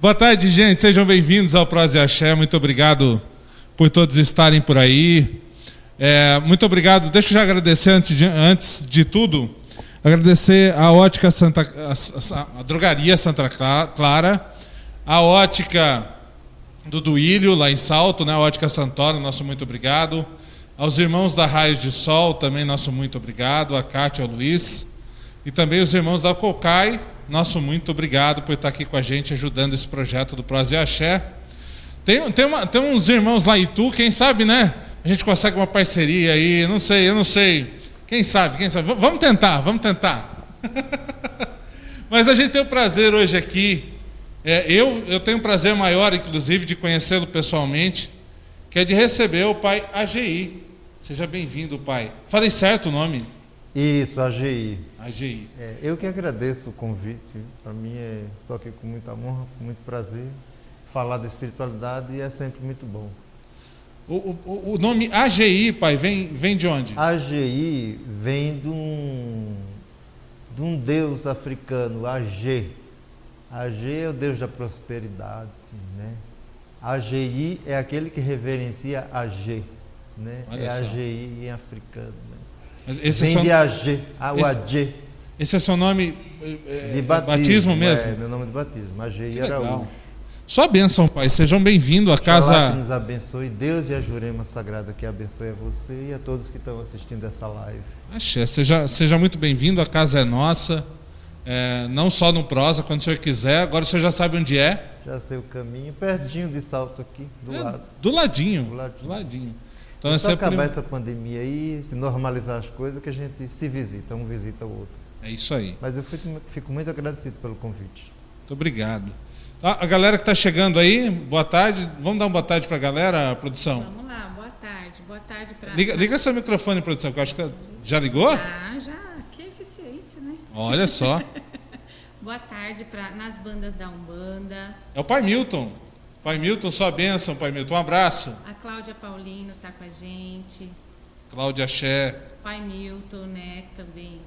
Boa tarde, gente. Sejam bem-vindos ao Prose Axé. Muito obrigado por todos estarem por aí. É, muito obrigado. Deixa eu já agradecer antes de, antes de tudo. Agradecer a ótica Santa a, a, a drogaria Santa Clara, a ótica do Duílio, lá em Salto, né? a ótica Santoro, nosso muito obrigado. Aos irmãos da Raios de Sol, também nosso muito obrigado. A Cátia, ao Luiz. E também os irmãos da Cocai, nosso muito obrigado por estar aqui com a gente, ajudando esse projeto do Prose Axé. Tem, tem, uma, tem uns irmãos lá em Itu, quem sabe, né? A gente consegue uma parceria aí, não sei, eu não sei. Quem sabe, quem sabe. V vamos tentar, vamos tentar. Mas a gente tem o prazer hoje aqui, é, eu, eu tenho um prazer maior, inclusive, de conhecê-lo pessoalmente, que é de receber o pai AGI. Seja bem-vindo, pai. Falei certo o nome? Isso, AGI. AGI. É, eu que agradeço o convite. Para mim, estou é, aqui com muita honra, com muito prazer. Falar da espiritualidade é sempre muito bom. O, o, o nome AGI, pai, vem, vem de onde? AGI vem de um, de um deus africano, AG. AG é o deus da prosperidade, né? AGI é aquele que reverencia AG, né? Olha é AGI em africano. Esse Vem é seu... de AG, o AG. Esse é seu nome é, de batismo, batismo mesmo? É, meu nome de batismo, AG Araújo. Sua bênção, Pai. Sejam bem-vindos à casa. Que nos abençoe, Deus e a Jurema Sagrada que abençoe a você e a todos que estão assistindo essa live. Axé, seja, seja muito bem-vindo, a casa é nossa. É, não só no prosa, quando o senhor quiser. Agora o senhor já sabe onde é. Já sei o caminho, pertinho de salto aqui, do é, lado. Do ladinho. Do ladinho. Do ladinho. Então é sempre... acabar essa pandemia aí, se normalizar as coisas, que a gente se visita, um visita o outro. É isso aí. Mas eu fico, fico muito agradecido pelo convite. Muito obrigado. Ah, a galera que está chegando aí, boa tarde. Vamos dar uma boa tarde para a galera, produção? Vamos lá, boa tarde. Boa tarde para. Liga, liga seu microfone, produção, que eu acho que já ligou? Já, já. Que eficiência, né? Olha só. boa tarde para nas bandas da Umbanda. É o Pai Milton. Pai Milton, sua bênção, Pai Milton. Um abraço. A Cláudia Paulino está com a gente. Cláudia Xé. Pai Milton, né, também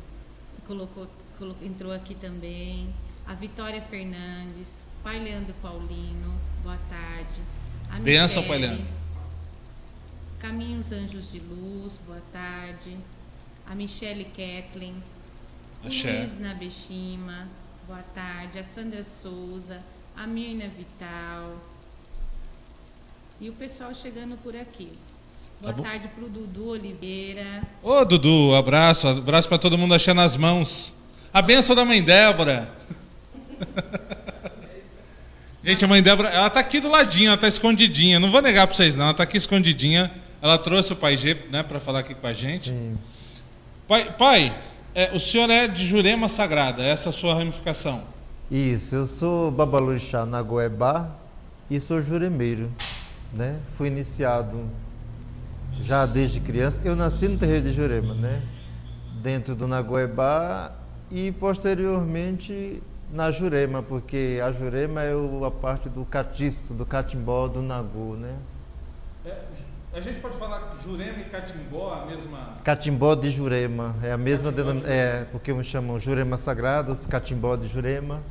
colocou, colocou, entrou aqui também. A Vitória Fernandes. Pai Leandro Paulino, boa tarde. A Benção, Pai Leandro. Caminhos Anjos de Luz, boa tarde. A Michele Ketlin. Axé. Luiz Nabeshima, boa tarde. A Sandra Souza. A Mirna Vital. E o pessoal chegando por aqui. Boa tá tarde para o Dudu Oliveira. Ô, Dudu, abraço. Abraço para todo mundo achando as mãos. A benção da mãe Débora. Gente, a mãe Débora, ela tá aqui do ladinho, ela tá escondidinha. Não vou negar para vocês, não. Ela tá aqui escondidinha. Ela trouxe o pai G, né, para falar aqui com a gente. Sim. Pai, pai é, o senhor é de Jurema Sagrada, essa é a sua ramificação? Isso, eu sou Babalorixá Nagoebá e sou juremeiro. Né? Fui iniciado já desde criança. Eu nasci no terreiro de Jurema, né? dentro do Nagoebá e posteriormente na Jurema, porque a Jurema é a parte do catiço, do catimbó, do nagu, né? É, a gente pode falar Jurema e Catimbó a mesma... Catimbó de Jurema, é a mesma denominação, é, porque uns chamam Jurema Sagrados, Catimbó de Jurema.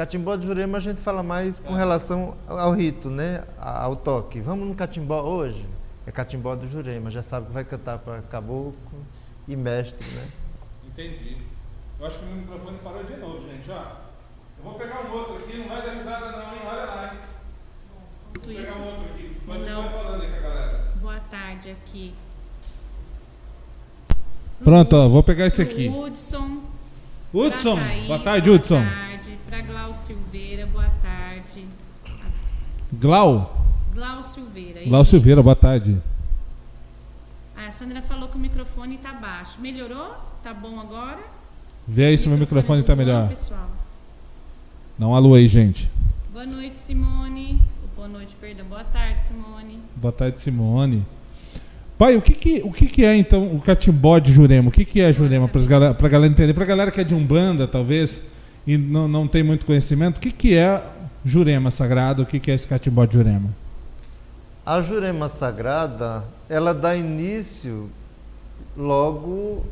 Catimbó de Jurema a gente fala mais com relação ao rito, né? Ao toque. Vamos no Catimbó hoje? É Catimbó de Jurema, já sabe que vai cantar para caboclo e mestre, né? Entendi. Eu acho que o meu microfone parou de novo, gente, ó. Eu vou pegar um outro aqui, não vai dar risada não, hein? Olha lá, hein? Vou pegar isso, um outro aqui. Pode não. falando aí com a galera. Boa tarde aqui. Pronto, ó, vou pegar esse aqui. Hudson. Hudson, boa tarde, Hudson. Boa tarde. Glau Silveira, boa tarde. Glau? Glau Silveira. Glau isso. Silveira, boa tarde. A Sandra falou que o microfone está baixo. Melhorou? Tá bom agora? Vê aí se o meu microfone está melhor. Pessoal. Um alô aí, gente. Boa noite, Simone. Boa noite, perdão. Boa tarde, Simone. Boa tarde, Simone. Pai, o que, que, o que, que é então o catimbó de Jurema? O que, que é Jurema? Para a galera entender. Para a galera que é de Umbanda, talvez, e não, não tem muito conhecimento, o que, que é Jurema Sagrada? O que, que é esse catimbó de Jurema? A Jurema Sagrada, ela dá início logo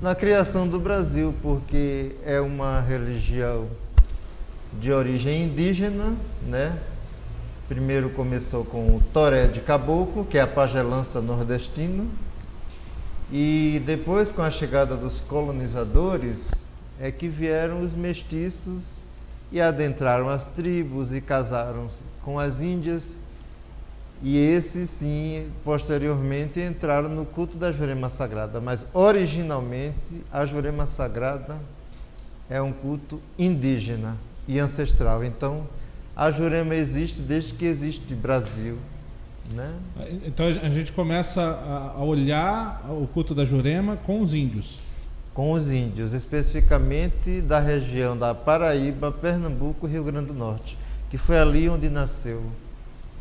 na criação do Brasil, porque é uma religião de origem indígena, né? Primeiro começou com o toré de caboclo, que é a pagelança nordestina, e depois com a chegada dos colonizadores é que vieram os mestiços e adentraram as tribos e casaram com as índias. E esses sim, posteriormente entraram no culto da Jurema Sagrada, mas originalmente a Jurema Sagrada é um culto indígena e ancestral. Então, a Jurema existe desde que existe Brasil. Né? Então a gente começa a olhar o culto da Jurema com os índios. Com os índios, especificamente da região da Paraíba, Pernambuco e Rio Grande do Norte, que foi ali onde nasceu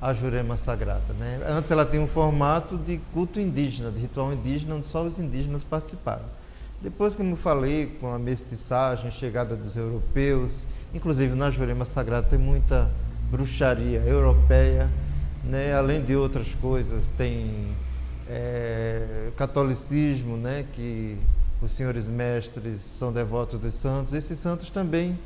a Jurema Sagrada. Né? Antes ela tinha um formato de culto indígena, de ritual indígena, onde só os indígenas participaram. Depois, como eu falei, com a mestiçagem, chegada dos europeus, inclusive na Jurema Sagrada tem muita bruxaria europeia, né? além de outras coisas, tem é, catolicismo, né? que os senhores mestres são devotos dos santos. Esses santos também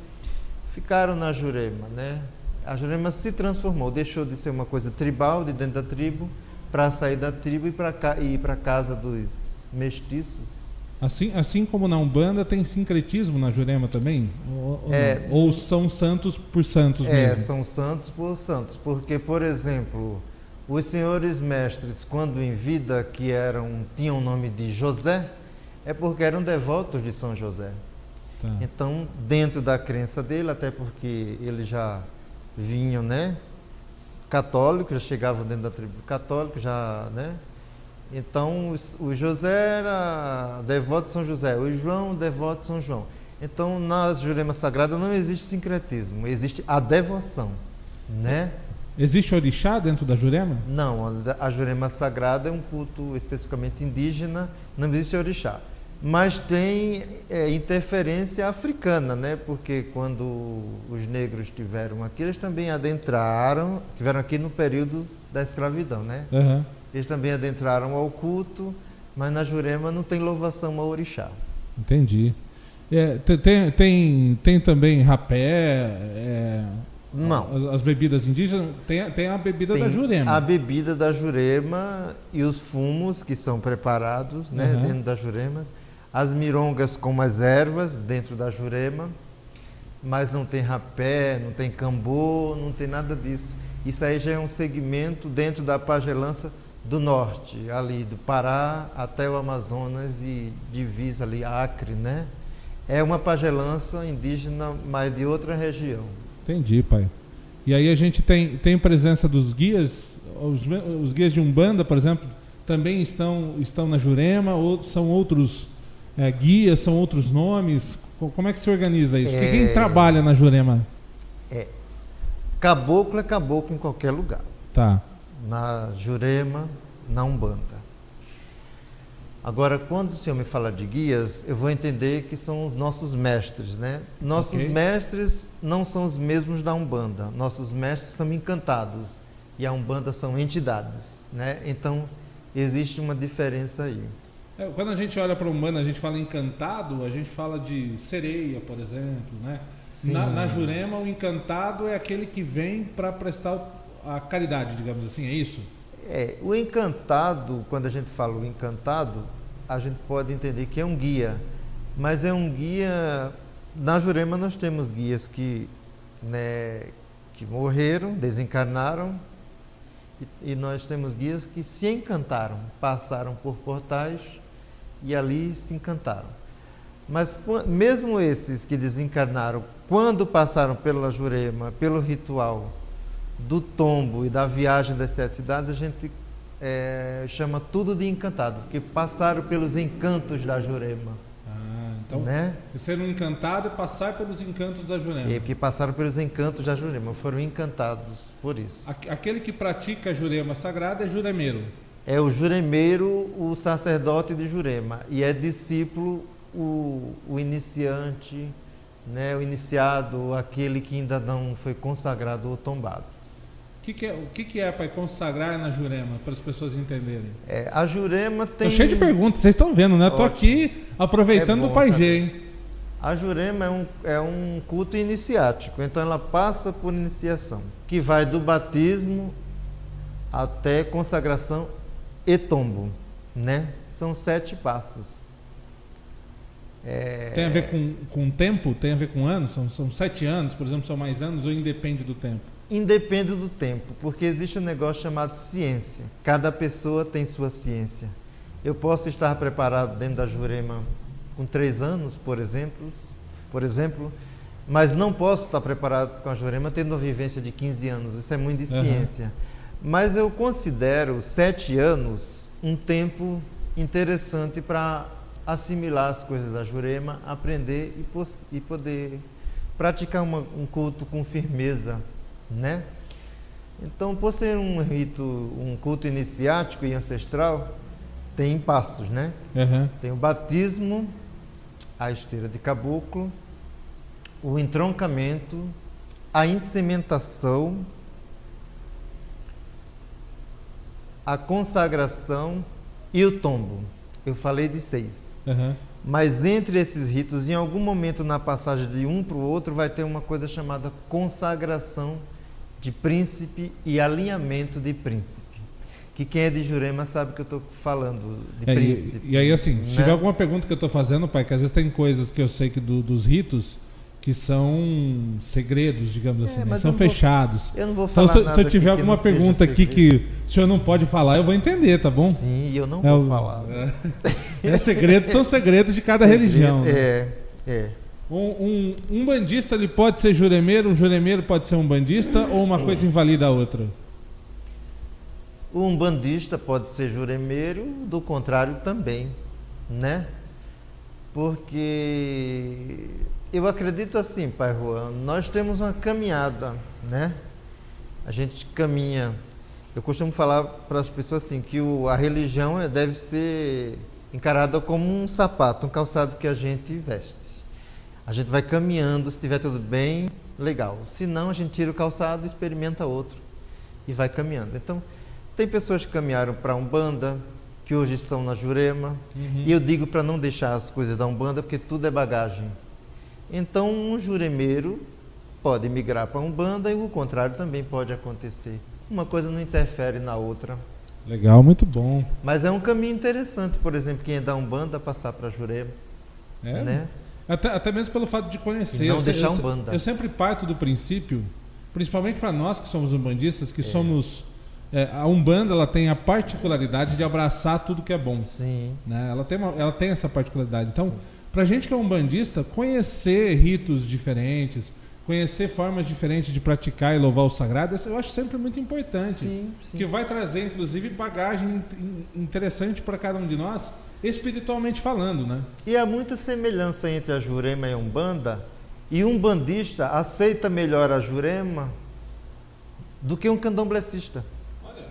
ficaram na Jurema. Né? A Jurema se transformou, deixou de ser uma coisa tribal, de dentro da tribo, para sair da tribo e ir para casa dos mestiços Assim, assim como na Umbanda tem sincretismo na Jurema também? Ou, é, ou são santos por santos é, mesmo? são santos por santos. Porque, por exemplo, os senhores mestres, quando em vida, que eram tinham o nome de José, é porque eram devotos de São José. Tá. Então, dentro da crença dele, até porque eles já vinham, né? Católicos, já chegavam dentro da tribo católica, já, né? Então, o José era devoto de São José, o João, devoto de São João. Então, na Jurema Sagrada não existe sincretismo, existe a devoção, né? Existe orixá dentro da Jurema? Não, a Jurema Sagrada é um culto especificamente indígena, não existe orixá. Mas tem é, interferência africana, né? Porque quando os negros estiveram aqui, eles também adentraram, estiveram aqui no período da escravidão, né? Uhum. Eles também adentraram ao culto, mas na Jurema não tem louvação ao orixá. Entendi. É, tem, tem, tem também rapé, é, não. As, as, bebidas indígenas, tem, tem a bebida tem da Jurema. A bebida da Jurema e os fumos que são preparados né, uhum. dentro da Jurema. As mirongas com as ervas dentro da Jurema. Mas não tem rapé, não tem cambô, não tem nada disso. Isso aí já é um segmento dentro da pagelança do norte, ali do Pará até o Amazonas e divisa ali Acre, né? É uma pagelança indígena, mas de outra região. Entendi, pai. E aí a gente tem, tem presença dos guias, os, os guias de Umbanda, por exemplo, também estão, estão na Jurema, ou são outros é, guias, são outros nomes? Como é que se organiza isso? É... Quem trabalha na Jurema? É. Caboclo é caboclo em qualquer lugar. Tá na Jurema, na Umbanda. Agora, quando o senhor me fala de guias, eu vou entender que são os nossos mestres, né? Nossos okay. mestres não são os mesmos da Umbanda. Nossos mestres são encantados e a Umbanda são entidades, né? Então, existe uma diferença aí. É, quando a gente olha para a Umbanda, a gente fala encantado, a gente fala de sereia, por exemplo, né? Na, na, Jurema, o encantado é aquele que vem para prestar a caridade, digamos assim, é isso? É, o encantado, quando a gente fala o encantado, a gente pode entender que é um guia, mas é um guia. Na Jurema nós temos guias que, né, que morreram, desencarnaram, e, e nós temos guias que se encantaram, passaram por portais e ali se encantaram. Mas mesmo esses que desencarnaram, quando passaram pela Jurema, pelo ritual do tombo e da viagem das sete cidades, a gente é, chama tudo de encantado, porque passaram pelos encantos da Jurema. Ah, então, né? ser um encantado é passar pelos encantos da Jurema. É, porque passaram pelos encantos da Jurema, foram encantados por isso. Aquele que pratica a Jurema sagrada é juremeiro. É o juremeiro, o sacerdote de Jurema, e é discípulo o, o iniciante, né, o iniciado, aquele que ainda não foi consagrado ou tombado que, que é, o que, que é para consagrar na Jurema, para as pessoas entenderem? É, a Jurema tem. Tô cheio de perguntas, vocês estão vendo, né? Estou aqui aproveitando é o Pai G, hein? A Jurema é um, é um culto iniciático, então ela passa por iniciação, que vai do batismo até consagração e tombo, né? São sete passos. É... Tem a ver com, com tempo? Tem a ver com anos? São, são sete anos, por exemplo, são mais anos ou independe do tempo? Independe do tempo, porque existe um negócio chamado ciência. Cada pessoa tem sua ciência. Eu posso estar preparado dentro da Jurema com três anos, por exemplo, por exemplo, mas não posso estar preparado com a Jurema tendo uma vivência de 15 anos. Isso é muito de uhum. Mas eu considero sete anos um tempo interessante para assimilar as coisas da Jurema, aprender e, e poder praticar uma, um culto com firmeza né? Então, por ser um rito, um culto iniciático e ancestral, tem passos, né? Uhum. Tem o batismo, a esteira de caboclo, o entroncamento, a insementação, a consagração e o tombo. Eu falei de seis. Uhum. Mas entre esses ritos, em algum momento na passagem de um para o outro, vai ter uma coisa chamada consagração de príncipe e alinhamento de príncipe. Que quem é de Jurema sabe que eu estou falando de é, príncipe. E, e, aí, assim, se né? tiver alguma pergunta que eu estou fazendo, pai, que às vezes tem coisas que eu sei que do, dos ritos que são segredos, digamos assim, é, né? são fechados. eu não vou falar então, se, se eu tiver alguma pergunta aqui que o senhor não pode falar, eu vou entender, tá bom? Sim, eu não é, vou falar. É, é segredo, são segredos de cada Segredo, religião. Né? É, é. Um, um, um, bandista ele pode ser juremeiro, um juremeiro pode ser um bandista ou uma coisa invalida a outra? Um bandista pode ser juremeiro, do contrário também, né? Porque eu acredito assim, Pai Juan, nós temos uma caminhada, né? A gente caminha. Eu costumo falar para as pessoas assim que o, a religião deve ser encarada como um sapato, um calçado que a gente veste. A gente vai caminhando, se estiver tudo bem, legal. Se não, a gente tira o calçado e experimenta outro e vai caminhando. Então, tem pessoas que caminharam para a Umbanda, que hoje estão na Jurema, uhum. e eu digo para não deixar as coisas da Umbanda, porque tudo é bagagem. Então, um juremeiro pode migrar para a Umbanda e o contrário também pode acontecer. Uma coisa não interfere na outra. Legal, muito bom. Mas é um caminho interessante, por exemplo, quem é da Umbanda passar para a Jurema. É, né? Até, até mesmo pelo fato de conhecer. E não eu, deixar um banda. Eu sempre parto do princípio, principalmente para nós que somos umbandistas, que é. somos. É, a Umbanda ela tem a particularidade de abraçar tudo que é bom. Sim. Né? Ela, tem uma, ela tem essa particularidade. Então, para a gente que é umbandista, conhecer ritos diferentes, conhecer formas diferentes de praticar e louvar o sagrado, eu acho sempre muito importante. Sim, sim. Que vai trazer, inclusive, bagagem interessante para cada um de nós espiritualmente falando, né? E há muita semelhança entre a Jurema e a Umbanda, e um bandista aceita melhor a Jurema do que um candomblessista. Olha.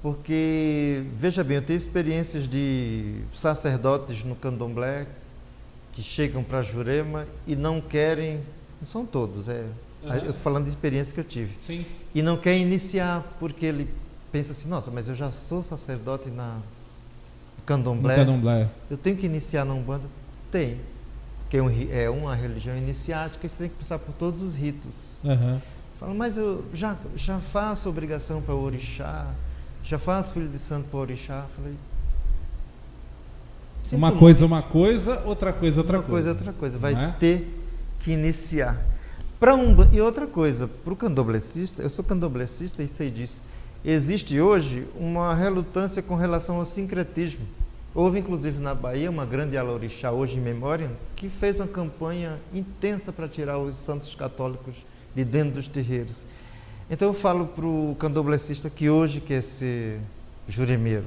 Porque, veja bem, eu tenho experiências de sacerdotes no candomblé que chegam para a Jurema e não querem, não são todos, é, uhum. eu estou falando de experiência que eu tive. Sim. E não quer iniciar porque ele pensa assim, nossa, mas eu já sou sacerdote na candomblé, candomblé. eu tenho que iniciar na Umbanda? Tem. Porque é, é uma religião iniciática, você tem que passar por todos os ritos. Uhum. Fala, mas eu já, já faço obrigação para o orixá, já faço filho de santo para o orixá. Falei, uma coisa, uma coisa, outra coisa, outra uma coisa. coisa, outra coisa. Vai é? ter que iniciar. Para um e outra coisa, para o candomblessista, eu sou candomblessista e sei disso existe hoje uma relutância com relação ao sincretismo. Houve, inclusive, na Bahia, uma grande alorixá, hoje em memória, que fez uma campanha intensa para tirar os santos católicos de dentro dos terreiros. Então, eu falo para o candomblessista que hoje quer ser juremeiro,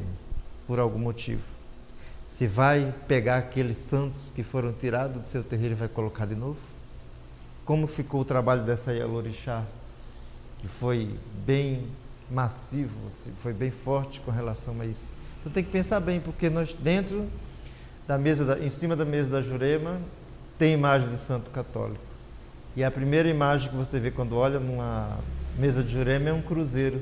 por algum motivo. Se vai pegar aqueles santos que foram tirados do seu terreiro e vai colocar de novo? Como ficou o trabalho dessa Yalorixá, que foi bem massivo, assim, foi bem forte com relação a isso. Então tem que pensar bem, porque nós dentro da mesa, da, em cima da mesa da Jurema, tem imagem de santo católico. E a primeira imagem que você vê quando olha numa mesa de Jurema é um cruzeiro,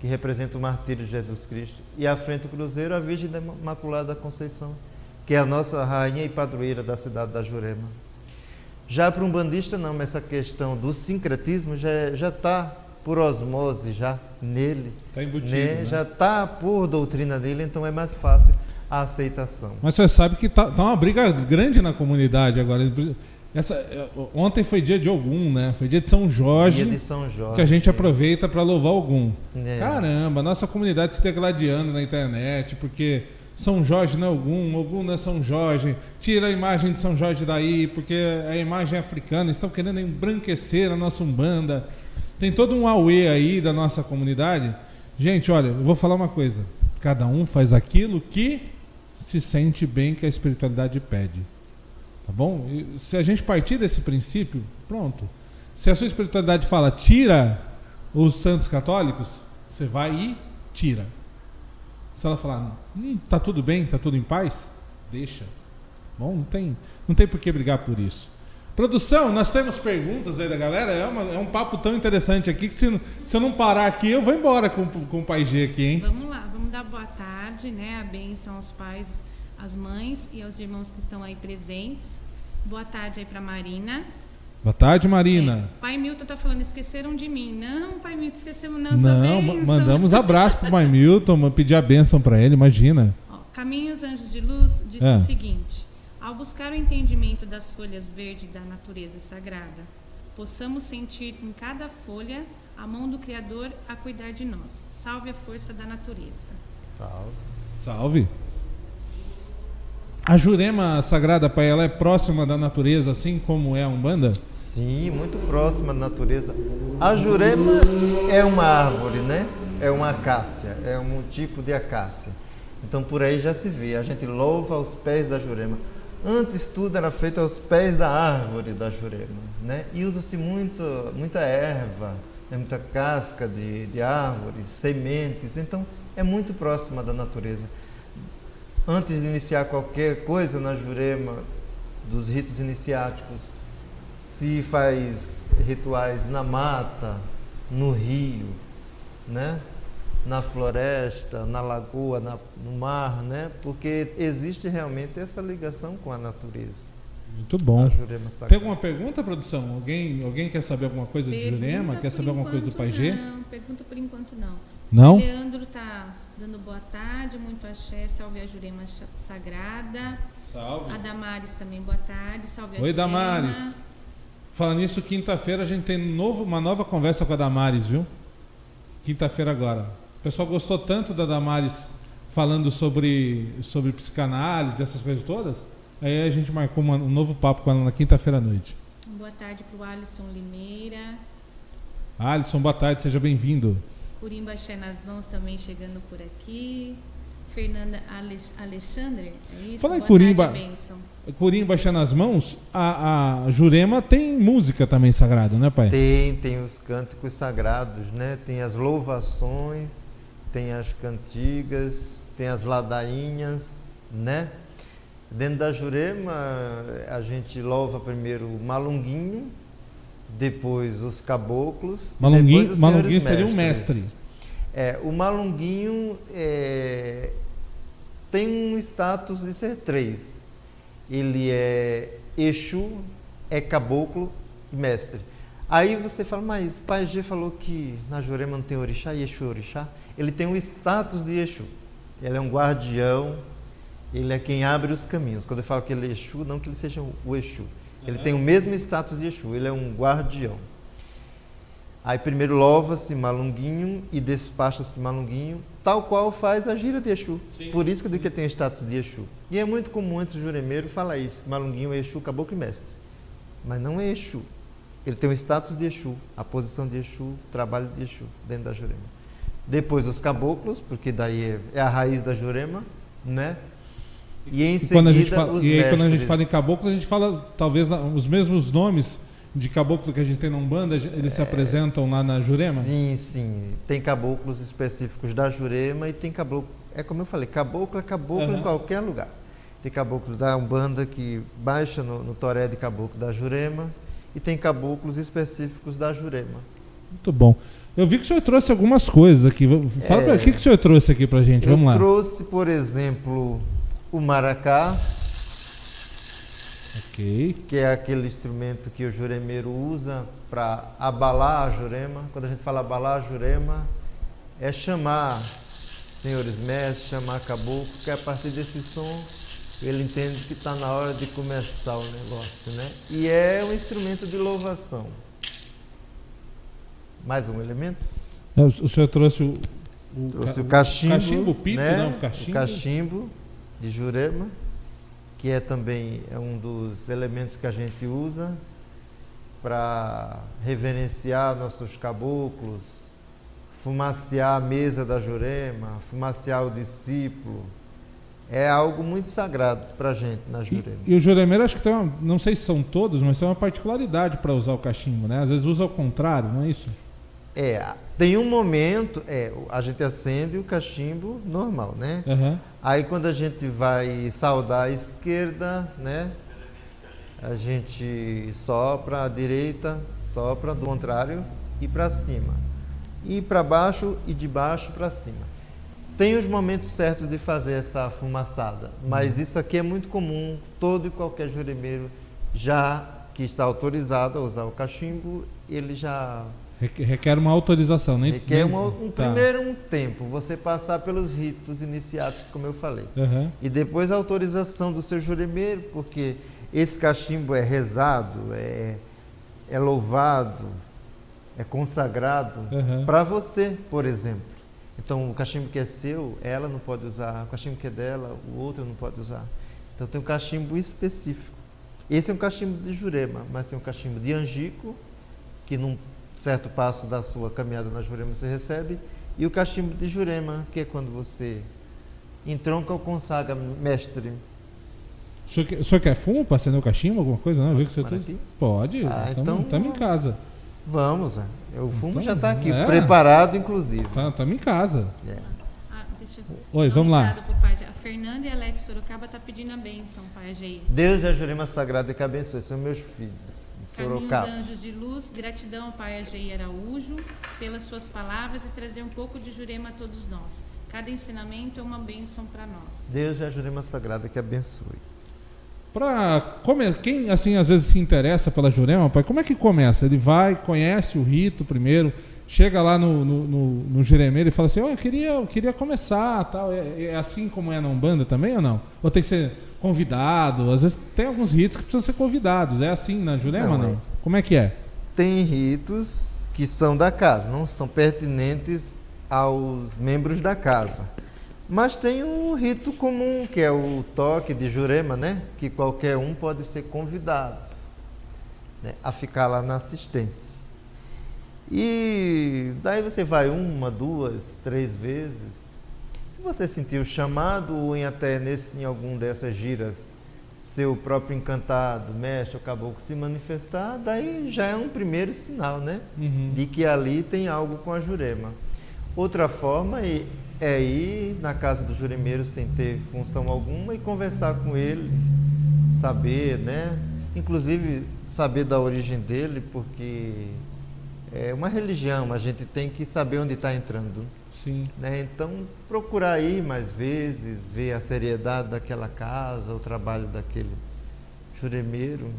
que representa o martírio de Jesus Cristo. E à frente do cruzeiro, a Virgem da Imaculada Conceição, que é a nossa rainha e padroeira da cidade da Jurema. Já para um bandista não, essa questão do sincretismo já já está por osmose já nele, Está embutido. né? né? já está por doutrina dele, então é mais fácil a aceitação. Mas você sabe que tá, tá uma briga grande na comunidade agora. Essa, é, ontem foi dia de Ogum, né? Foi dia de São Jorge. Dia de São Jorge. que a gente aproveita para louvar Ogum. É. Caramba, nossa comunidade se degladiando na internet, porque São Jorge não é Ogum, Ogum não é São Jorge, tira a imagem de São Jorge daí, porque a imagem é africana, estão querendo embranquecer a nossa Umbanda. Tem todo um auê aí da nossa comunidade. Gente, olha, eu vou falar uma coisa. Cada um faz aquilo que se sente bem que a espiritualidade pede. Tá bom? E se a gente partir desse princípio, pronto. Se a sua espiritualidade fala tira os santos católicos, você vai e tira. Se ela falar, hum, tá tudo bem, tá tudo em paz, deixa. Bom, não tem, não tem por que brigar por isso. Produção, nós temos perguntas aí da galera. É, uma- é um papo tão interessante aqui que se, se eu não parar aqui, eu vou embora com, com o Pai G aqui, hein? Vamos lá, vamos dar boa tarde, né? A bênção aos pais, às mães e aos irmãos que estão aí presentes. Boa tarde aí para Marina. Boa tarde, Marina. É, pai Milton tá falando, esqueceram de mim. Não, pai Milton, esquecemos não, sua Não, bênção. mandamos abraço pro Pai Milton, pedir a bênção para ele, imagina. Ó, Caminhos Anjos de Luz disse É. o seguinte: ao buscar o entendimento das folhas verdes da natureza sagrada, possamos sentir em cada folha a mão do Criador a cuidar de nós. Salve a força da natureza. Salve. Salve. A Jurema Sagrada, Pai, ela é próxima da natureza, assim como é a Umbanda? Sim, muito próxima da natureza. A jurema é uma árvore, né? É uma acácia, é um tipo de acácia. Então por aí já se vê, a gente louva aos pés da jurema. Antes tudo era feito aos pés da árvore da jurema, né? E usa-se muito, muita erva, né? muita casca de, de árvores, sementes, então é muito próxima da natureza. Antes de iniciar qualquer coisa na jurema, dos ritos iniciáticos, se faz rituais na mata, no rio, né? na floresta, na lagoa, na- no mar, né? porque existe realmente essa ligação com a natureza. Muito bom. Tem alguma pergunta, produção? Alguém, alguém quer saber alguma coisa de Jurema? Pergunta Quer saber alguma coisa do enquanto Pai G? Não, pergunta por enquanto não. Não? O Leandro tá dando boa tarde, muito axé, salve a Jurema Sagrada. Salve. A Damares também, boa tarde, salve a Oi, Jurema. Damares. Falando nisso, quinta-feira a gente tem novo, uma nova conversa com a Damares, viu? Quinta-feira agora. O pessoal gostou tanto da Damares falando sobre, sobre psicanálise, essas coisas todas. Aí a gente marcou uma- um novo papo com ela na quinta-feira à noite. Boa tarde para o Alisson Limeira. Alisson, boa tarde, seja bem-vindo. Curimba Xé nas mãos também chegando por aqui. Fernanda Alex- Alexandre, é isso? Fala em Curimba. Tarde, bênção. Curim baixando as mãos, a, a Jurema tem música também sagrada, né, pai? Tem, tem os cânticos sagrados, né? Tem as louvações, tem as cantigas, tem as ladainhas, né? Dentro da Jurema, a gente louva primeiro o malunguinho, depois os caboclos. Malunguinho, depois os malunguinho seria um mestre. É, o malunguinho é, tem um status de ser três. Ele é Exu, é caboclo e mestre. Aí você fala, mas Pai G falou que na Jurema não tem orixá e Exu é orixá. Ele tem o status de Exu. Ele é um guardião, ele é quem abre os caminhos. Quando eu falo que ele é Exu, não que ele seja o Exu. Ele tem o mesmo status de Exu, ele é um guardião. Aí primeiro louva-se Malunguinho e despacha-se Malunguinho, tal qual faz a gira de Exu. Por isso que que tem status de Exu. E é muito comum entre os juremeiros falar isso, Malunguinho é Exu, caboclo e mestre. Mas não é Exu. Ele tem o status de Exu, a posição de Exu, o trabalho de Exu dentro da jurema. Depois os caboclos, porque daí é, é a raiz da jurema, né? E em E, seguida quando a gente fala, os e aí, quando a gente fala em caboclo, a gente fala talvez os mesmos nomes de caboclo que a gente tem na Umbanda, eles se apresentam lá na Jurema? Sim, sim. Tem caboclos específicos da Jurema e tem caboclo. É como eu falei, caboclo é caboclo Aham. em qualquer lugar. Tem caboclos da Umbanda que baixa no, no toré de caboclo da Jurema e tem caboclos específicos da Jurema. Muito bom. Eu vi que o senhor trouxe algumas coisas aqui. Fala É. pra, o que, que o senhor trouxe aqui pra gente? Vamos eu lá. trouxe, por exemplo, o maracá. Ok. que é aquele instrumento que o juremeiro usa para abalar a jurema. Quando a gente fala abalar a jurema, é chamar senhores mestres, chamar caboclo, que a partir desse som ele entende que está na hora de começar o negócio, né? E é um instrumento de louvação. Mais um elemento? É, O senhor trouxe o, o, Trouxe o cachimbo, cachimbo, o pito, né? não, o cachimbo. O cachimbo de Jurema, que é também é um dos elementos que a gente usa para reverenciar nossos caboclos, fumaciar a mesa da Jurema, fumaciar o discípulo. É algo muito sagrado para a gente na E, Jurema. e o juremeiro, acho que tem uma, não sei se são todos, mas tem uma particularidade para usar o cachimbo, né? Às vezes usa ao contrário, não é isso? É, tem um momento, é, a gente acende o cachimbo normal, né? Aham. Aí quando a gente vai saudar a esquerda, né? A gente sopra a direita, sopra do contrário e para cima. E para baixo e de baixo para cima. Tem os momentos certos de fazer essa fumaçada, mas isso aqui é muito comum, todo e qualquer juremeiro já que está autorizado a usar o cachimbo, ele já Requer, uma autorização, nem requer uma- um tá. primeiro um tempo, você passar pelos ritos iniciáticos, como eu falei. Aham. E depois a autorização do seu juremeiro, porque esse cachimbo é rezado, é, é louvado, é consagrado Aham. para você, por exemplo. Então, o cachimbo que é seu, ela não pode usar. O cachimbo que é dela, o outro não pode usar. Então, tem um cachimbo específico. Esse é um cachimbo de jurema, mas tem um cachimbo de angico, que num certo passo da sua caminhada na jurema você recebe, e o cachimbo de jurema, que é quando você entronca ou consagra mestre. O senhor, quer- o senhor quer fumo para acender o cachimbo, alguma coisa? Não, eu vi que o senhor aqui? Pode, Ah, estamos então- em casa. Vamos, é. o fumo Então, já está aqui, é. preparado inclusive. Estamos em casa. É. Ah, deixa eu Oi, vamos lá. A Fernanda e Alex Sorocaba tá pedindo a bênção, pai. Deus e a Jurema Sagrada que abençoe, são meus filhos de Caminhos Sorocaba. Anjos de Luz, gratidão ao pai Jair Araújo pelas suas palavras e trazer um pouco de Jurema a todos nós. Cada ensinamento é uma bênção para nós. Deus e a Jurema Sagrada que abençoe. Pra come- quem assim às vezes se interessa pela Jurema, pai, como é que começa? Ele vai, conhece o rito primeiro, chega lá no, no, no, no e fala assim, oh, eu queria, eu queria começar, tal. É, é assim como é na Umbanda também ou não? Ou tem que ser convidado? Às vezes tem alguns ritos que precisam ser convidados. É assim na Jurema Não, não? é. Como é que é? Tem ritos que são da casa, não são pertinentes aos membros da casa. Mas tem um rito comum, que é o toque de Jurema, né? Que qualquer um pode ser convidado né? a ficar lá na assistência. E daí você vai uma, duas, três vezes. Se você sentir o chamado ou em até nesse, em algum dessas giras seu próprio encantado, mestre ou caboclo se manifestar, daí já é um primeiro sinal, né? Uhum. De que ali tem algo com a Jurema. Outra forma é é ir na casa do juremeiro sem ter função alguma e conversar com ele, saber, né? Inclusive saber da origem dele, porque é uma religião, a gente tem que saber onde está entrando. Sim. Né? Então, procurar ir mais vezes, ver a seriedade daquela casa, o trabalho daquele juremeiro.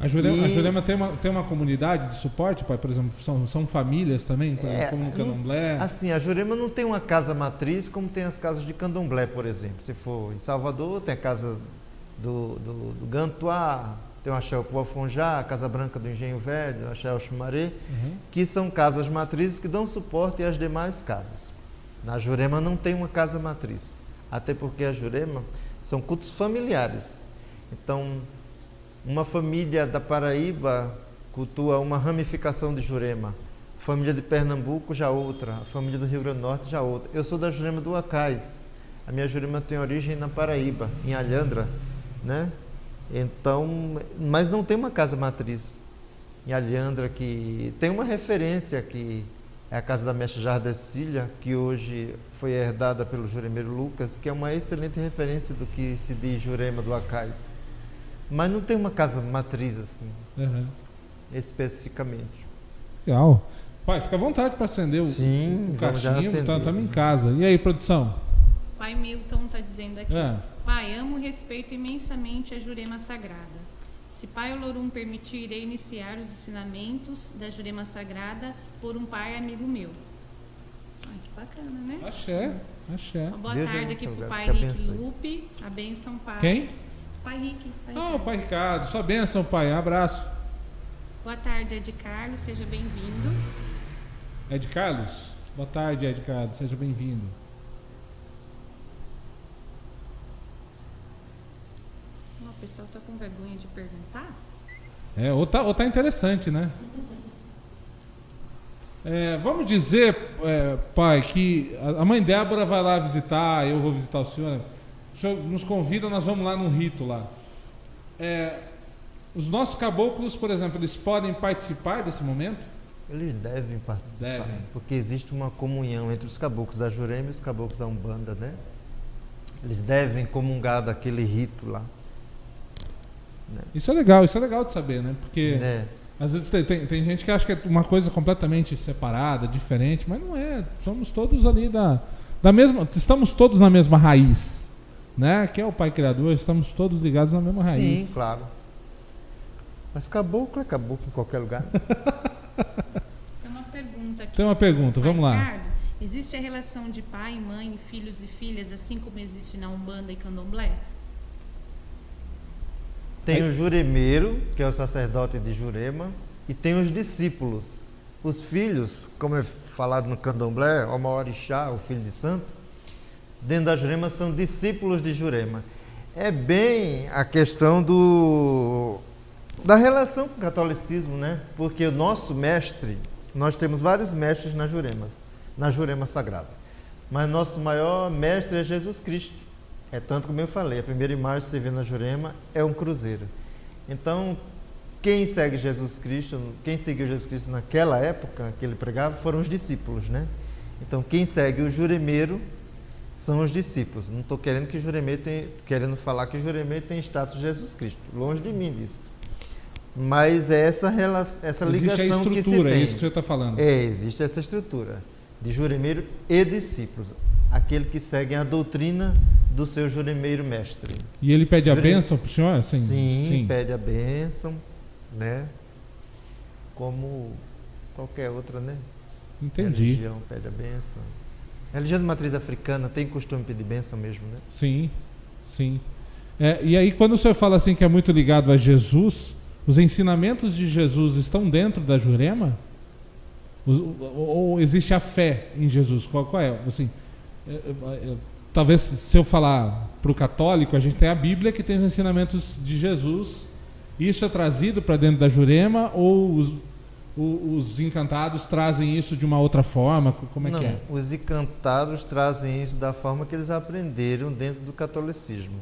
A Jurema, a E- Jurema tem, uma, tem uma comunidade de suporte, pai, por exemplo, são, são famílias também, É, como no Candomblé. Assim, a Jurema não tem uma casa matriz como tem as casas de candomblé, por exemplo. Se for em Salvador, tem a casa do, do, do Gantuá, tem o Axel Poafonjá, a Casa Branca do Engenho Velho, o Axel Xumaré, Uhum. que são casas matrizes que dão suporte às demais casas. Na Jurema não tem uma casa matriz, até porque a Jurema são cultos familiares. Então, uma família da Paraíba cultua uma ramificação de Jurema. A família de Pernambuco já outra, a família do Rio Grande do Norte já outra. Eu sou da Jurema do Acais. A minha Jurema tem origem na Paraíba, em Alhandra, né? Então, mas não tem uma casa matriz em Alhandra que tem uma referência que é a casa da mestra Jardecília, que hoje foi herdada pelo juremeiro Lucas, que é uma excelente referência do que se diz Jurema do Acais. Mas não tem uma casa matriz assim, Uhum. especificamente. Legal. Pai, fica à vontade para acender o, Sim, o cachimbo, estamos em casa. E aí, produção? Pai Milton tá dizendo aqui. É. Pai, amo e respeito imensamente a Jurema Sagrada. Se Pai Olorum permitir, irei iniciar os ensinamentos da Jurema Sagrada por um pai amigo meu. Ai, que bacana, né? Axé, axé. Uma boa Deus tarde aqui abençoe, pro Pai que Rick abençoe. Lupe. A benção, Pai. Quem? Pai Rick. Pai Ah, o Ricardo. pai Ricardo. Sua bênção, pai. Um abraço. Boa tarde, Ed Carlos. Seja bem-vindo. Ed Carlos? Boa tarde, Ed Carlos. Seja bem-vindo. O pessoal tá com vergonha de perguntar? É, ou tá, ou tá interessante, né? É, vamos dizer, é, pai, que a a mãe Débora vai lá visitar, eu vou visitar o senhor. O senhor nos convida, nós vamos lá num rito lá. É, os nossos caboclos, por exemplo, eles podem participar desse momento? Eles devem participar, Devem. porque existe uma comunhão entre os caboclos da Jurema e os caboclos da Umbanda, né? Eles devem comungar daquele rito lá. Isso é legal, isso é legal de saber, né? Porque Né? às vezes tem, tem, tem gente que acha que é uma coisa completamente separada, diferente, mas não é. Somos todos ali da, da mesma. Estamos todos na mesma raiz. Né? Que é o Pai Criador, estamos todos ligados na mesma raiz. Sim, claro. Mas caboclo é caboclo em qualquer lugar. Tem uma pergunta aqui. Tem uma pergunta, vamos lá. Ricardo, existe a relação de pai, mãe, filhos e filhas, assim como existe na Umbanda e Candomblé? Tem o juremeiro, que é o sacerdote de Jurema, e tem os discípulos. Os filhos, como é falado no candomblé, o Maorixá, o filho de santo, dentro da Jurema são discípulos de Jurema. É bem a questão do da relação com o catolicismo, né? Porque o nosso mestre, nós temos vários mestres na Jurema, na Jurema Sagrada. Mas nosso maior mestre é Jesus Cristo. É tanto como eu falei, a primeira imagem que você vê na Jurema é um cruzeiro. Então, quem segue Jesus Cristo, quem seguiu Jesus Cristo naquela época que ele pregava, foram os discípulos, né? Então, quem segue o juremeiro são os discípulos. Não estou querendo que juremeiro tem, querendo falar que o juremeiro tem status de Jesus Cristo. Longe de mim disso. Mas é essa, relação, essa Existe a ligação que se estrutura, é tem. isso que você está falando. É, existe essa estrutura de juremeiro e discípulos. Aquele que segue a doutrina do seu juremeiro mestre. E ele pede a bênção para o senhor? Assim, Sim, pede a bênção, né? Como qualquer outra, né? Entendi. Religião pede a bênção. Religião de matriz africana tem costume de pedir bênção mesmo, né? Sim, sim. É, e aí, quando o senhor fala assim que é muito ligado a Jesus, os ensinamentos de Jesus estão dentro da Jurema? Ou, ou existe a fé em Jesus? Qual, qual é? Assim, talvez se eu falar para o católico, a gente tem a Bíblia que tem os ensinamentos de Jesus. Isso é trazido para dentro da Jurema ou os, os encantados trazem isso de uma outra forma? Como é Não, que é? os encantados trazem isso da forma que eles aprenderam dentro do catolicismo.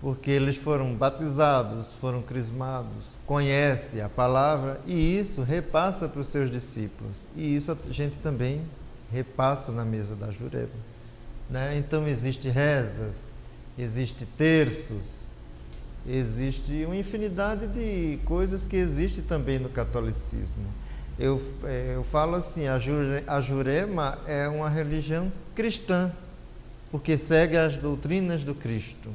Porque eles foram batizados, foram crismados, conhecem a palavra e isso repassa para os seus discípulos. E isso a gente também repassa na mesa da Jurema. Né? Então existe rezas, existe terços, existe uma infinidade de coisas que existe também no catolicismo. Eu, eh, eu falo assim, a, Jure, a Jurema é uma religião cristã, porque segue as doutrinas do Cristo.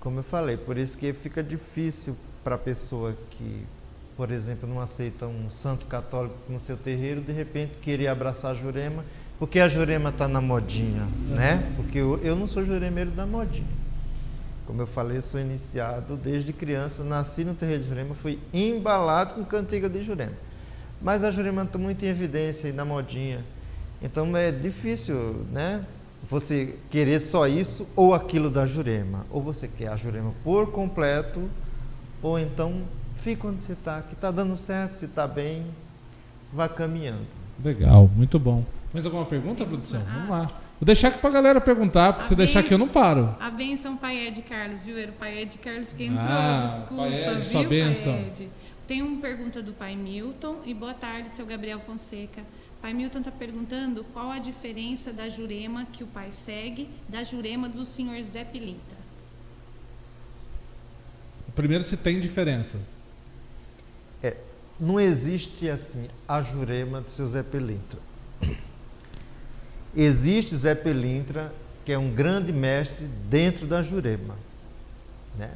Como eu falei, por isso que fica difícil para a pessoa que, por exemplo, não aceita um santo católico no seu terreiro, de repente querer abraçar a Jurema, porque a Jurema está na modinha, né? Porque eu, eu não sou juremeiro da modinha. Como eu falei, eu sou iniciado desde criança, nasci no terreiro de Jurema, fui embalado com cantiga de Jurema. Mas a Jurema está muito em evidência aí na modinha. Então é difícil, né? Você querer só isso ou aquilo da Jurema. Ou você quer a Jurema por completo, ou então fica onde você está, que está dando certo, se está bem, vá caminhando. Legal, muito bom. Mais alguma pergunta, produção? Ah. Vamos lá. Vou deixar aqui pra galera perguntar, porque A se deixar vez- aqui eu não paro. A benção, Pai Ed Carlos, viu? Era o Pai Ed Carlos que entrou, Ah, desculpa, Pai Ed, viu, sua bênção. Pai Ed? Tem uma pergunta do Pai Milton e boa tarde, seu Gabriel Fonseca. Pai Milton está perguntando qual a diferença da jurema que o pai segue da jurema do senhor Zé Pilintra. Primeiro, se tem diferença. É, não existe assim a Jurema do seu Zé Pelintra. Existe Zé Pelintra, que é um grande mestre dentro da Jurema. né?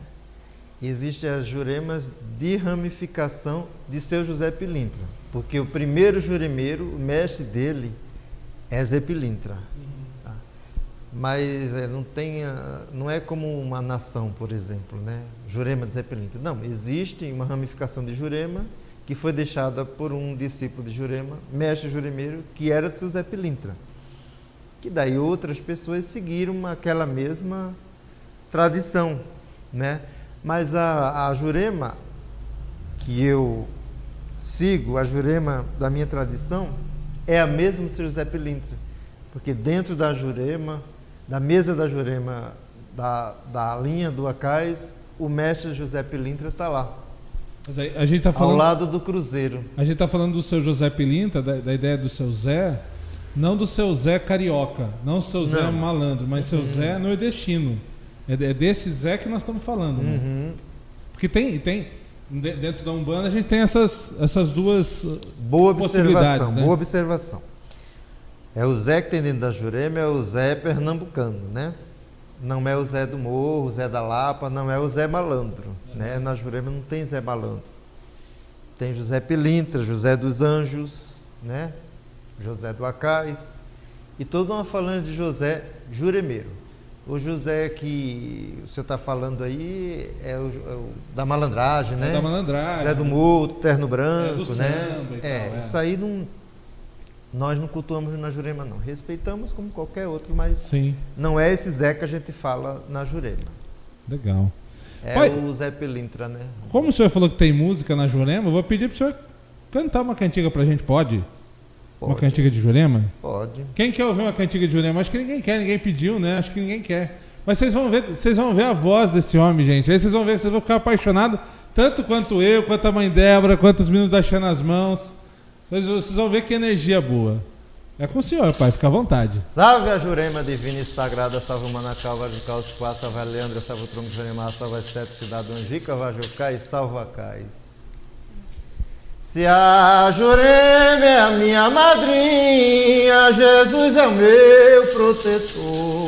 Existem as juremas de ramificação de seu José Pilintra, porque o primeiro juremeiro, o mestre dele, é Zé Pilintra. Tá? Mas é, não, tem, não é como uma nação, por exemplo, né? Jurema de Zé Pilintra. Não, existe uma ramificação de Jurema que foi deixada por um discípulo de Jurema, mestre juremeiro, que era de seu Zé Pilintra. Que daí outras pessoas seguiram aquela mesma tradição, né? Mas a, a Jurema que eu sigo, a Jurema da minha tradição, é a mesma do Sr. José Pilintra. Porque dentro da Jurema, da mesa da Jurema, da, da linha do Acais, o mestre José Pilintra está lá. a gente tá falando, ao lado do Cruzeiro. A gente está falando do seu José Pilintra, da, da, ideia do seu Zé, não do seu Zé carioca, não do seu Zé não. malandro, mas seu uhum. Zé nordestino. É, é desse Zé que nós estamos falando. Né? Uhum. Porque tem, tem, dentro da Umbanda a gente tem essas, essas duas boa observação, né? boa observação. É o Zé que tem dentro da Jurema, é o Zé pernambucano, né? Não é o Zé do Morro, o Zé da Lapa, não é o Zé Malandro, uhum. né? Na Jurema não tem Zé Malandro. Tem José Pilintra, José dos Anjos, né? José do Acais e toda uma falando de José Juremeiro. O José que o senhor está falando aí é o, é o, da malandragem, né? É da malandragem. Zé do Morro, Terno Branco, é do né? Samba é, tal, é, isso aí não, nós não cultuamos na Jurema, não. Respeitamos como qualquer outro, mas Sim. não é esse Zé que a gente fala na Jurema. Legal. É Pai, o Zé Pelintra, né? Como o senhor falou que tem música na Jurema, eu vou pedir para o senhor cantar uma cantiga para a gente, pode? Pode. Uma cantiga de Jurema? Pode. Quem quer ouvir uma cantiga de Jurema? Acho que ninguém quer, ninguém pediu, né? Acho que ninguém quer. Mas vocês vão ver, vocês vão ver a voz desse homem, gente. Aí vocês vão ver, vocês vão ficar apaixonados, tanto quanto eu, quanto a mãe Débora, quanto os meninos da Xé nas mãos. Vocês, vocês vão ver que energia boa. É com o senhor, pai, fica à vontade. Salve a Jurema divina e sagrada, salve o Manacau, Vajical, os quatro, salve a Leandra, salve o Tronco de Jurema, salve as sete cidadãos, Jica, Vajocai, salve a Cais. Se a Jurema é a minha madrinha, Jesus é o meu protetor.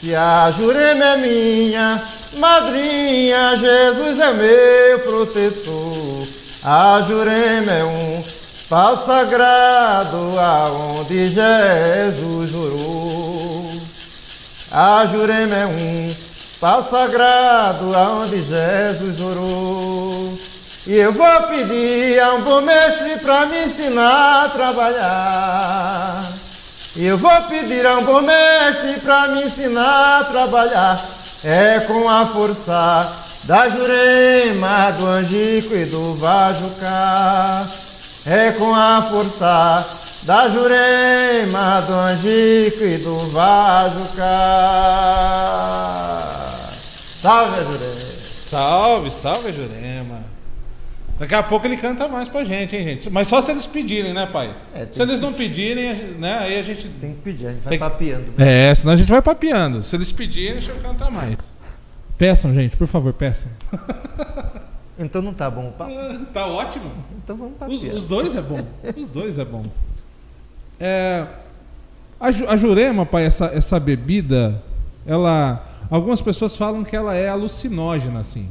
Se a Jurema é minha madrinha, Jesus é meu protetor. A Jurema é um pau sagrado aonde Jesus jurou. A Jurema é um pau sagrado aonde Jesus jurou. E eu vou pedir a um bom mestre para me ensinar a trabalhar. E eu vou pedir a um bom mestre para me ensinar a trabalhar. É com a força da Jurema, do Angico e do Vajucá. É com a força da Jurema, do Angico e do Vajucá. Salve, Jurema! Salve, salve, Jurema! Daqui a pouco ele canta mais pra gente, hein, gente? Mas só se eles pedirem, né, pai? É, se eles não pedirem, né, aí a gente. Tem que pedir, a gente vai tem... papeando. Né? É, senão a gente vai papeando. Se eles pedirem, deixa eu cantar mais. Peçam, gente, por favor, peçam. Então não tá bom o papo? tá ótimo. Então vamos papear. Os, os, dois é bom. Os dois é bom. É, a, a Jurema, pai, essa, essa bebida, ela. Algumas pessoas falam que ela é alucinógena, assim.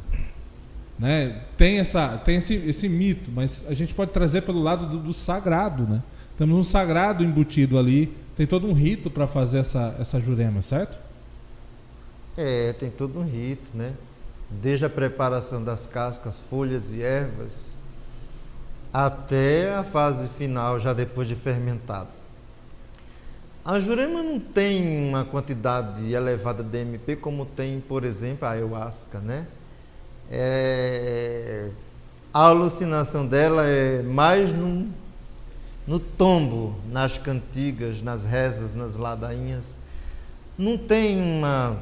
Né? Tem, essa, tem esse, esse mito, mas a gente pode trazer pelo lado do, do sagrado. Né? Temos um sagrado embutido ali, tem todo um rito para fazer essa, essa jurema, certo? É, tem todo um rito, né? Desde a preparação das cascas, folhas e ervas, até a fase final, já depois de fermentado. A jurema não tem uma quantidade elevada de MP como tem, por exemplo, a ayahuasca, né? É, a alucinação dela é mais no, no tombo, nas cantigas, nas rezas, nas ladainhas. Não tem uma.